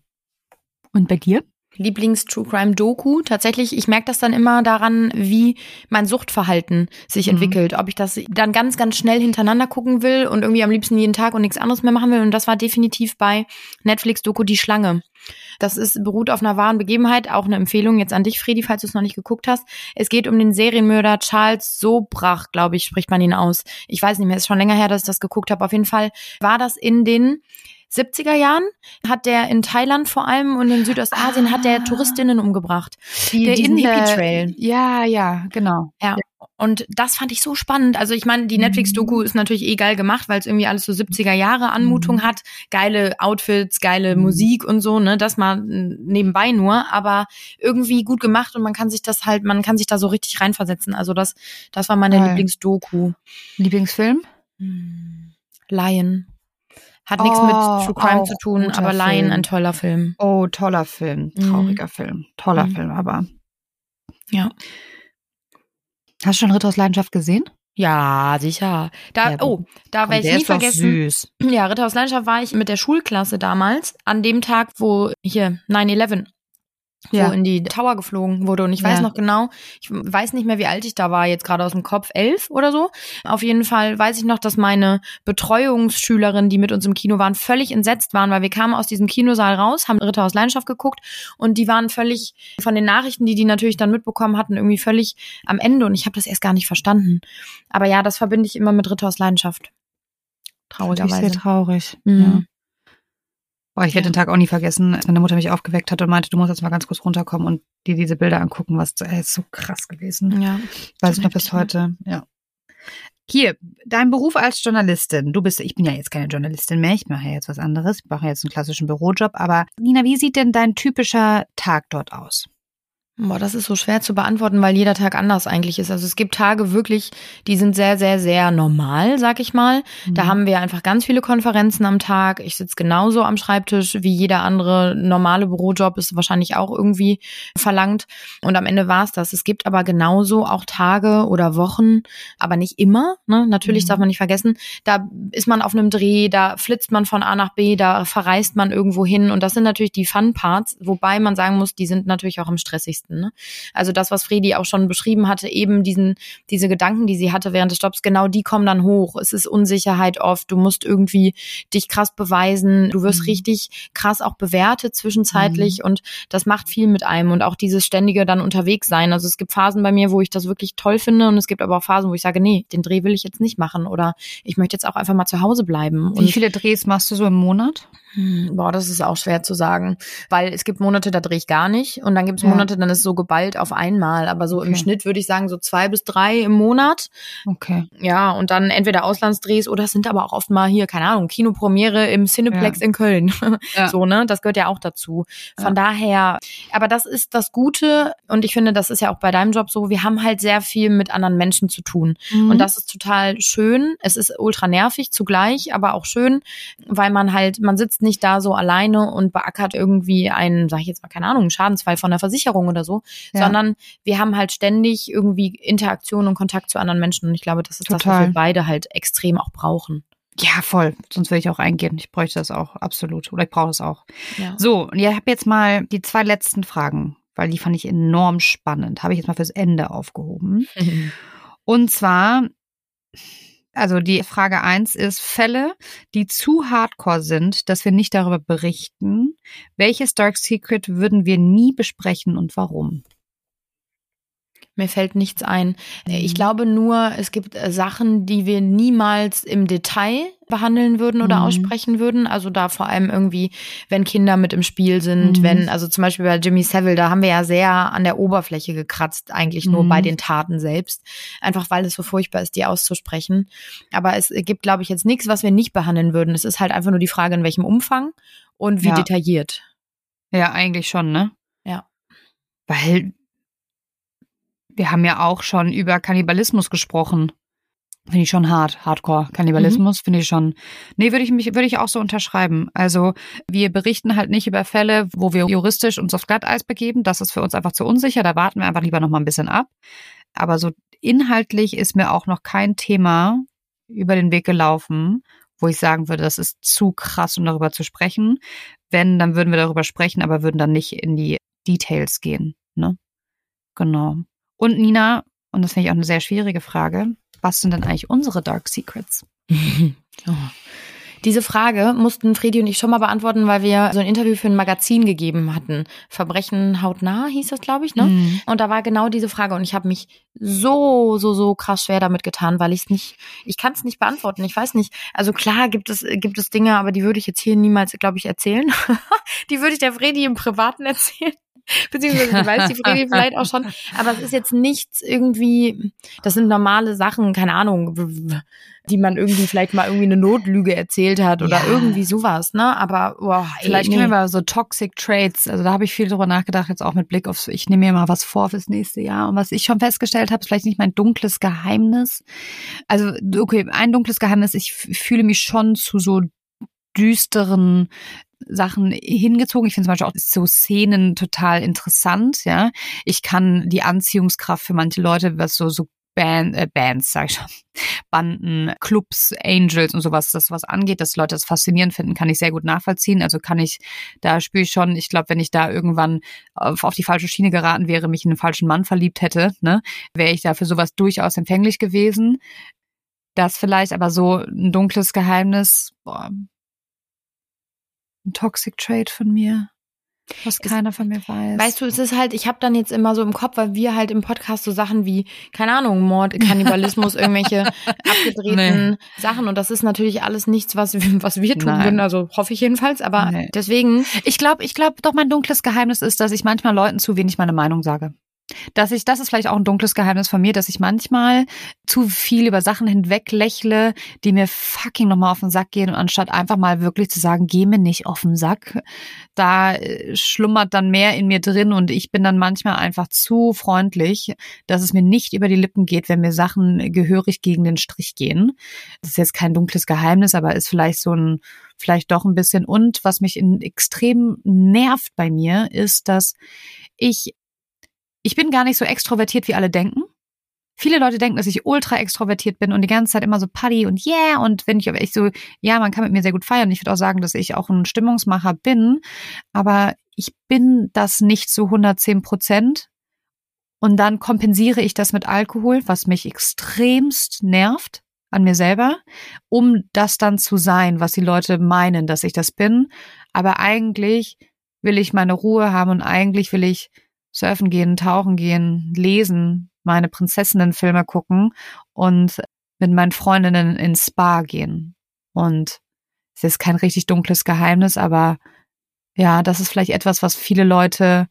Und bei dir? Lieblings-True Crime-Doku. Tatsächlich, ich merke das dann immer daran, wie mein Suchtverhalten sich Mhm. entwickelt. Ob ich das dann ganz, ganz schnell hintereinander gucken will und irgendwie am liebsten jeden Tag und nichts anderes mehr machen will. Und das war definitiv bei Netflix-Doku Die Schlange. Das ist, beruht auf einer wahren Begebenheit. Auch eine Empfehlung jetzt an dich, Fredi, falls du es noch nicht geguckt hast. Es geht um den Serienmörder Charles Sobrach, glaube ich, spricht man ihn aus. Ich weiß nicht mehr, ist schon länger her, dass ich das geguckt habe. Auf jeden Fall war das in den 70er Jahren hat der in Thailand vor allem und in Südostasien hat der Ah. Touristinnen umgebracht. Die, Der diesen Inder- Hippie-Trail. Ja, ja, genau. Ja. Und das fand ich so spannend. Also ich meine, die Mhm. Netflix-Doku ist natürlich eh geil gemacht, weil es irgendwie alles so 70er Jahre Anmutung Mhm. hat. Geile Outfits, geile Mhm. Musik und so, ne? Das mal nebenbei nur, aber irgendwie gut gemacht und man kann sich das halt, man kann sich da so richtig reinversetzen. Also das, das war meine. Lieblings-Doku. Lieblingsfilm? Hm. Lion. Hat nichts Oh, mit True Crime auch zu tun, aber Lion, Film. ein toller Film. Oh, toller Film. Mhm. Trauriger Film. Toller Mhm. Film, aber. Ja. Hast du schon Ritter aus Leidenschaft gesehen? Ja, sicher. Da, Ja, oh, da werde ich nie vergessen. süß. Ja, Ritter aus Leidenschaft war ich mit der Schulklasse damals, an dem Tag, wo hier 9-11, Ja. wo in die Tower geflogen wurde. Und ich weiß Ja. noch genau, ich weiß nicht mehr, wie alt ich da war, jetzt gerade aus dem Kopf, elf oder so. Auf jeden Fall weiß ich noch, dass meine Betreuungsschülerin, die mit uns im Kino waren, völlig entsetzt waren, weil wir kamen aus diesem Kinosaal raus, haben Ritter aus Leidenschaft geguckt und die waren völlig von den Nachrichten, die die natürlich dann mitbekommen hatten, irgendwie völlig am Ende und ich habe das erst gar nicht verstanden. Aber ja, das verbinde ich immer mit Ritter aus Leidenschaft. Traurigerweise. sehr traurig. Mhm. Ja. Boah, ich werde Ja. den Tag auch nie vergessen, als meine Mutter mich aufgeweckt hat und meinte, du musst jetzt mal ganz kurz runterkommen und dir diese Bilder angucken, was ey, ist so krass gewesen. Ja. Weiß ich noch bis heute. Ja. Hier, dein Beruf als Journalistin. Du bist, ich bin ja jetzt keine Journalistin mehr, ich mache ja jetzt was anderes. Ich mache jetzt einen klassischen Bürojob. Aber Nina, wie sieht denn dein typischer Tag dort aus? Boah, das ist so schwer zu beantworten, weil jeder Tag anders eigentlich ist. Also es gibt Tage wirklich, die sind sehr, sehr, sehr normal, sag ich mal. Da Mhm. haben wir einfach ganz viele Konferenzen am Tag. Ich sitze genauso am Schreibtisch wie jeder andere normale Bürojob ist wahrscheinlich auch irgendwie verlangt. Und am Ende war es das. Es gibt aber genauso auch Tage oder Wochen, aber nicht immer. Ne? Natürlich Mhm. darf man nicht vergessen, da ist man auf einem Dreh, da flitzt man von A nach B, da verreist man irgendwo hin. Und das sind natürlich die Fun-Parts, wobei man sagen muss, die sind natürlich auch am stressigsten. Ne? Also das, was Fredi auch schon beschrieben hatte, eben diesen, diese Gedanken, die sie hatte während des Stops, genau die kommen dann hoch. Es ist Unsicherheit oft, du musst irgendwie dich krass beweisen, du wirst Mhm. richtig krass auch bewertet zwischenzeitlich und das macht viel mit einem und auch dieses ständige dann unterwegs sein. Also es gibt Phasen bei mir, wo ich das wirklich toll finde und es gibt aber auch Phasen, wo ich sage, nee, den Dreh will ich jetzt nicht machen oder ich möchte jetzt auch einfach mal zu Hause bleiben. Wie viele Drehs machst du so im Monat? Hm, Boah, das ist auch schwer zu sagen, weil es gibt Monate, da drehe ich gar nicht und dann gibt es Ja. Monate, dann ist es so geballt auf einmal, aber so im Okay. Schnitt würde ich sagen so zwei bis drei im Monat. Okay. Ja, und dann entweder Auslandsdrehs oder es sind aber auch oft mal hier, keine Ahnung, Kinopremiere im Cineplex in Köln. Ja. So, ne? Das gehört ja auch dazu. Von daher, aber das ist das Gute und ich finde, das ist ja auch bei deinem Job so, wir haben halt sehr viel mit anderen Menschen zu tun. Mhm. Und das ist total schön. Es ist ultra nervig zugleich, aber auch schön, weil man halt, man sitzt nicht da so alleine und beackert irgendwie einen, sag ich jetzt mal, keine Ahnung, einen Schadensfall von der Versicherung oder so, Ja. sondern wir haben halt ständig irgendwie Interaktion und Kontakt zu anderen Menschen. Und ich glaube, das ist das, was Total. wir beide halt extrem auch brauchen. Ja, voll. Sonst würde ich auch eingehen. Ich bräuchte das auch, absolut. Oder ich brauche das auch. Ja. So, und ihr habt jetzt mal die zwei letzten Fragen weil die fand ich enorm spannend. Habe ich jetzt mal fürs Ende aufgehoben. Und zwar, also die Frage eins ist Fälle, die zu hardcore sind, dass wir nicht darüber berichten. Welches Dark Secret würden wir nie besprechen und warum? Mir fällt nichts ein. Ich mhm. glaube nur, es gibt äh, Sachen, die wir niemals im Detail behandeln würden oder mhm. aussprechen würden. Also da vor allem irgendwie, wenn Kinder mit im Spiel sind, mhm. wenn, also zum Beispiel bei Jimmy Savile, da haben wir ja sehr an der Oberfläche gekratzt, eigentlich nur mhm. bei den Taten selbst. Einfach weil es so furchtbar ist, die auszusprechen. Aber es gibt, glaube ich, jetzt nichts, was wir nicht behandeln würden. Es ist halt einfach nur die Frage, in welchem Umfang und wie ja. detailliert. Ja, eigentlich schon, ne? Ja. Weil wir haben ja auch schon über Kannibalismus gesprochen. Finde ich schon hart, Hardcore. Kannibalismus mhm. finde ich schon. Nee, würde ich mich, würde ich auch so unterschreiben. Also, wir berichten halt nicht über Fälle, wo wir juristisch uns auf Glatteis begeben. Das ist für uns einfach zu unsicher. Da warten wir einfach lieber noch mal ein bisschen ab. Aber so inhaltlich ist mir auch noch kein Thema über den Weg gelaufen, wo ich sagen würde, das ist zu krass, um darüber zu sprechen. Wenn, dann würden wir darüber sprechen, aber würden dann nicht in die Details gehen. Ne? Genau. Und Nina, und das finde ich auch eine sehr schwierige Frage, was sind denn eigentlich unsere Dark Secrets? oh. Diese Frage mussten Fredi und ich schon mal beantworten, weil wir so ein Interview für ein Magazin gegeben hatten. Verbrechen hautnah hieß das, glaube ich, ne? Mhm. Und da war genau diese Frage und ich habe mich so, so, so krass schwer damit getan, weil ich es nicht, ich kann es nicht beantworten. Ich weiß nicht. Also klar gibt es, gibt es Dinge, aber die würde ich jetzt hier niemals, glaube ich, erzählen. die würde ich der Fredi im Privaten erzählen. Beziehungsweise die weiß die Fredi vielleicht auch schon. Aber es ist jetzt nichts irgendwie, das sind normale Sachen, keine Ahnung, die man irgendwie vielleicht mal irgendwie eine Notlüge erzählt hat oder ja. irgendwie sowas, ne? Aber boah, ey, vielleicht nee. nehmen wir mal so Toxic Traits. Also da habe ich viel drüber nachgedacht, jetzt auch mit Blick aufs, ich nehme mir mal was vor fürs nächste Jahr. Und was ich schon festgestellt habe, ist vielleicht nicht mein dunkles Geheimnis. Also, okay, ein dunkles Geheimnis, ich fühle mich schon zu so düsteren Sachen hingezogen. Ich finde zum Beispiel auch so Szenen total interessant, ja. Ich kann die Anziehungskraft für manche Leute, was so, so Band, äh, Bands, sag ich schon, Banden, Clubs, Angels und sowas, das was angeht, dass Leute das faszinierend finden, kann ich sehr gut nachvollziehen. Also kann ich, da spüre ich schon, ich glaube, wenn ich da irgendwann auf, auf die falsche Schiene geraten wäre, mich in einen falschen Mann verliebt hätte, ne, wäre ich da für sowas durchaus empfänglich gewesen. Das vielleicht aber so ein dunkles Geheimnis, boah, ein Toxic Trait von mir. Was keiner von mir weiß. Weißt du, es ist halt, ich habe dann jetzt immer so im Kopf, weil wir halt im Podcast so Sachen wie, keine Ahnung, Mord, Kannibalismus, irgendwelche abgedrehten nee. Sachen. Und das ist natürlich alles nichts, was, was wir tun Nein. würden. Also hoffe ich jedenfalls. Aber nee. deswegen. Ich glaube, ich glaube, doch mein dunkles Geheimnis ist, dass ich manchmal Leuten zu wenig meine Meinung sage dass ich, das ist vielleicht auch ein dunkles Geheimnis von mir, dass ich manchmal zu viel über Sachen hinweg lächle, die mir fucking nochmal auf den Sack gehen und anstatt einfach mal wirklich zu sagen, geh mir nicht auf den Sack, da äh, schlummert dann mehr in mir drin und ich bin dann manchmal einfach zu freundlich, dass es mir nicht über die Lippen geht, wenn mir Sachen gehörig gegen den Strich gehen. Das ist jetzt kein dunkles Geheimnis, aber ist vielleicht so ein, vielleicht doch ein bisschen. Und was mich in extrem nervt bei mir, ist, dass ich ich bin gar nicht so extrovertiert, wie alle denken. Viele Leute denken, dass ich ultra extrovertiert bin und die ganze Zeit immer so Party und yeah und wenn ich aber echt so, ja, man kann mit mir sehr gut feiern. Ich würde auch sagen, dass ich auch ein Stimmungsmacher bin, aber ich bin das nicht zu 110 Prozent. Und dann kompensiere ich das mit Alkohol, was mich extremst nervt an mir selber, um das dann zu sein, was die Leute meinen, dass ich das bin. Aber eigentlich will ich meine Ruhe haben und eigentlich will ich surfen gehen, tauchen gehen, lesen, meine Prinzessinnenfilme gucken und mit meinen Freundinnen ins Spa gehen. Und es ist kein richtig dunkles Geheimnis, aber ja, das ist vielleicht etwas, was viele Leute,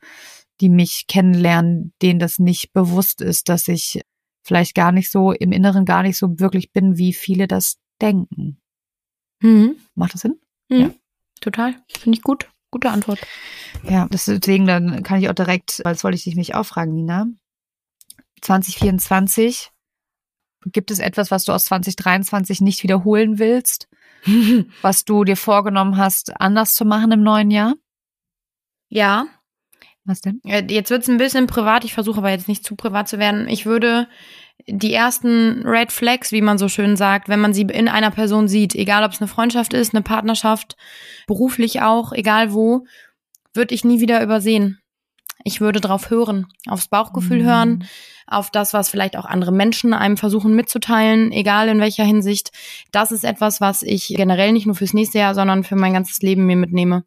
die mich kennenlernen, denen das nicht bewusst ist, dass ich vielleicht gar nicht so im Inneren gar nicht so wirklich bin, wie viele das denken. Mhm. Macht das Sinn? Mhm. Ja. Total. Finde ich gut. Gute Antwort. Ja, deswegen dann kann ich auch direkt, als wollte ich dich mich auch fragen, Nina. 2024, gibt es etwas, was du aus 2023 nicht wiederholen willst? was du dir vorgenommen hast, anders zu machen im neuen Jahr? Ja. Was denn? Jetzt wird es ein bisschen privat, ich versuche aber jetzt nicht zu privat zu werden. Ich würde die ersten Red Flags, wie man so schön sagt, wenn man sie in einer Person sieht, egal ob es eine Freundschaft ist, eine Partnerschaft, beruflich auch, egal wo, würde ich nie wieder übersehen. Ich würde drauf hören, aufs Bauchgefühl Mhm. hören, auf das, was vielleicht auch andere Menschen einem versuchen mitzuteilen, egal in welcher Hinsicht. Das ist etwas, was ich generell nicht nur fürs nächste Jahr, sondern für mein ganzes Leben mir mitnehme.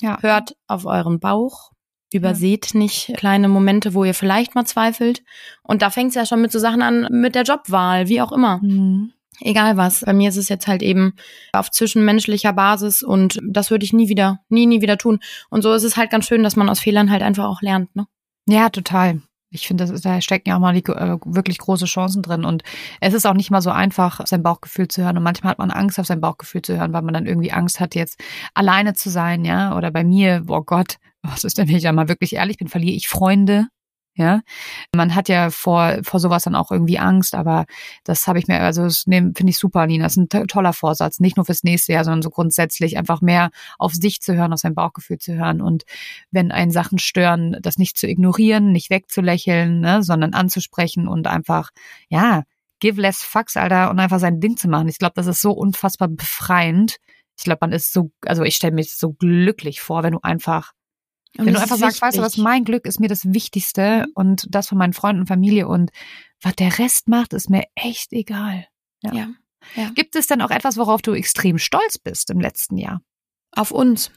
Ja. Hört auf euren Bauch. Überseht nicht kleine Momente, wo ihr vielleicht mal zweifelt. Und da fängt es ja schon mit so Sachen an, mit der Jobwahl, wie auch immer. Mhm. Egal was. Bei mir ist es jetzt halt eben auf zwischenmenschlicher Basis und das würde ich nie wieder, nie, nie wieder tun. Und so ist es halt ganz schön, dass man aus Fehlern halt einfach auch lernt, ne? Ja, total. Ich finde, da stecken ja auch mal die, äh, wirklich große Chancen drin. Und es ist auch nicht mal so einfach, auf sein Bauchgefühl zu hören. Und manchmal hat man Angst, auf sein Bauchgefühl zu hören, weil man dann irgendwie Angst hat, jetzt alleine zu sein, ja. Oder bei mir, oh Gott, was ist denn, wenn ich ja mal wirklich ehrlich bin, verliere ich Freunde. Ja, man hat ja vor, vor sowas dann auch irgendwie Angst, aber das habe ich mir, also das finde ich super, Nina. Das ist ein to- toller Vorsatz. Nicht nur fürs nächste Jahr, sondern so grundsätzlich einfach mehr auf sich zu hören, auf sein Bauchgefühl zu hören und wenn einen Sachen stören, das nicht zu ignorieren, nicht wegzulächeln, ne, sondern anzusprechen und einfach, ja, give less fucks, Alter, und einfach sein Ding zu machen. Ich glaube, das ist so unfassbar befreiend. Ich glaube, man ist so, also ich stelle das so glücklich vor, wenn du einfach Und wenn du einfach sagst, weißt du was, mein Glück ist mir das Wichtigste und das von meinen Freunden und Familie und was der Rest macht, ist mir echt egal. Ja. Gibt es denn auch etwas, worauf du extrem stolz bist im letzten Jahr? Auf uns.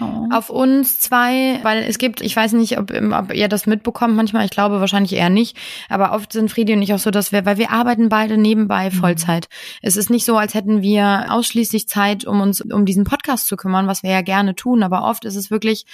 Oh. Auf uns zwei, weil es gibt, ich weiß nicht, ob, ob ihr das mitbekommt manchmal, ich glaube wahrscheinlich eher nicht, aber oft sind Friedi und ich auch so, dass wir, weil wir arbeiten beide nebenbei Mhm. Vollzeit. Es ist nicht so, als hätten wir ausschließlich Zeit, um uns um diesen Podcast zu kümmern, was wir ja gerne tun, aber oft ist es wirklich,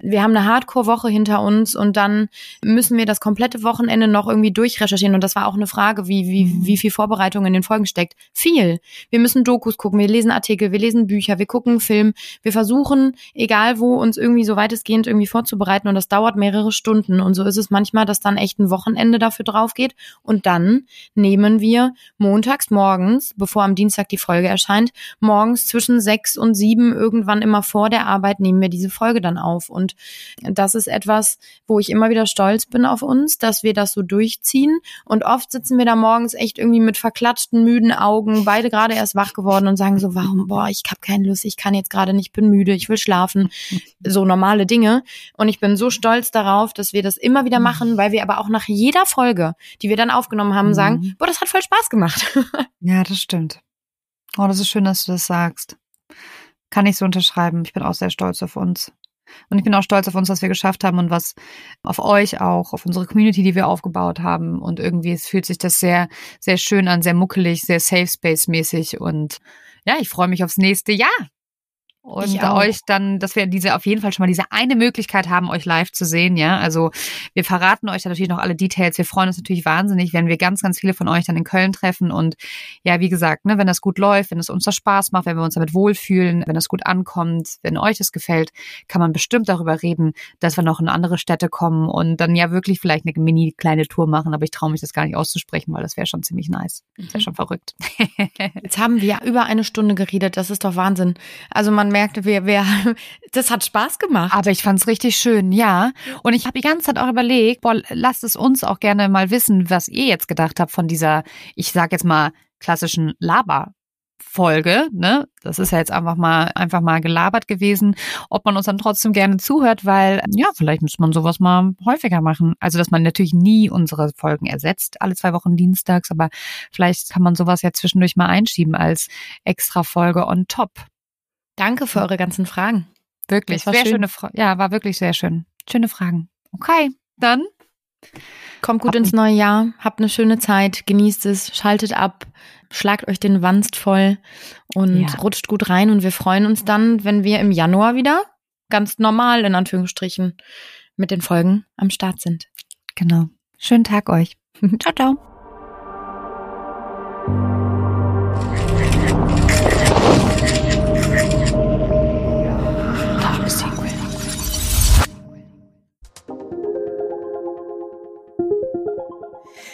wir haben eine Hardcore-Woche hinter uns und dann müssen wir das komplette Wochenende noch irgendwie durchrecherchieren und das war auch eine Frage, wie, wie, Mhm. wie viel Vorbereitung in den Folgen steckt. Viel. Wir müssen Dokus gucken, wir lesen Artikel, wir lesen Bücher, wir gucken Film, wir versuchen, egal wo, uns irgendwie so weitestgehend irgendwie vorzubereiten und das dauert mehrere Stunden. Und so ist es manchmal, dass dann echt ein Wochenende dafür drauf geht. Und dann nehmen wir montags morgens, bevor am Dienstag die Folge erscheint, morgens zwischen sechs und sieben irgendwann immer vor der Arbeit nehmen wir diese Folge dann auf. Und das ist etwas, wo ich immer wieder stolz bin auf uns, dass wir das so durchziehen. Und oft sitzen wir da morgens echt irgendwie mit verklatschten, müden Augen, beide gerade erst wach geworden und sagen so, warum, boah, ich habe keine Lust, ich kann jetzt gerade nicht, bin müde, ich will schlafen. So normale Dinge. Und ich bin so stolz darauf, dass wir das immer wieder machen, weil wir aber auch nach jeder Folge, die wir dann aufgenommen haben, Mhm. sagen, boah, das hat voll Spaß gemacht. Ja, das stimmt. Oh, das ist schön, dass du das sagst. Kann ich so unterschreiben. Ich bin auch sehr stolz auf uns. Und ich bin auch stolz auf uns, was wir geschafft haben und was auf euch auch, auf unsere Community, die wir aufgebaut haben. Und irgendwie es fühlt sich das sehr, sehr schön an, sehr muckelig, sehr Safe Space mäßig. Und ja, ich freue mich aufs nächste Jahr. Und euch dann, dass wir diese auf jeden Fall schon mal diese eine Möglichkeit haben, euch live zu sehen, ja. Also wir verraten euch dann natürlich noch alle Details. Wir freuen uns natürlich wahnsinnig, wenn wir ganz, ganz viele von euch dann in Köln treffen. Und ja, wie gesagt, ne, wenn das gut läuft, wenn es uns das Spaß macht, wenn wir uns damit wohlfühlen, wenn das gut ankommt, wenn euch es gefällt, kann man bestimmt darüber reden, dass wir noch in andere Städte kommen und dann ja wirklich vielleicht eine mini kleine Tour machen. Aber ich traue mich das gar nicht auszusprechen, weil das wäre schon ziemlich nice. Das wäre schon verrückt. Jetzt haben wir über eine Stunde geredet, das ist doch Wahnsinn. Also man merkte, wir, wir, das hat Spaß gemacht. Aber ich fand's richtig schön, ja. Und ich habe die ganze Zeit auch überlegt, boah, lasst es uns auch gerne mal wissen, was ihr jetzt gedacht habt von dieser, ich sag jetzt mal, klassischen Laber-Folge. Ne? Das ist ja jetzt einfach mal, einfach mal gelabert gewesen, ob man uns dann trotzdem gerne zuhört, weil, ja, vielleicht muss man sowas mal häufiger machen. Also, dass man natürlich nie unsere Folgen ersetzt, alle zwei Wochen dienstags, aber vielleicht kann man sowas ja zwischendurch mal einschieben als extra Folge on top. Danke für eure ganzen Fragen. Wirklich, sehr schön. schöne Fra Ja, war wirklich sehr schön. Schöne Fragen. Okay, dann Kommt gut Hab ins neue Jahr, habt eine schöne Zeit, genießt es, schaltet ab, schlagt euch den Wanst voll und Ja. rutscht gut rein und wir freuen uns dann, wenn wir im Januar wieder ganz normal in Anführungsstrichen mit den Folgen am Start sind. genau. Schönen Tag euch. ciao, ciao.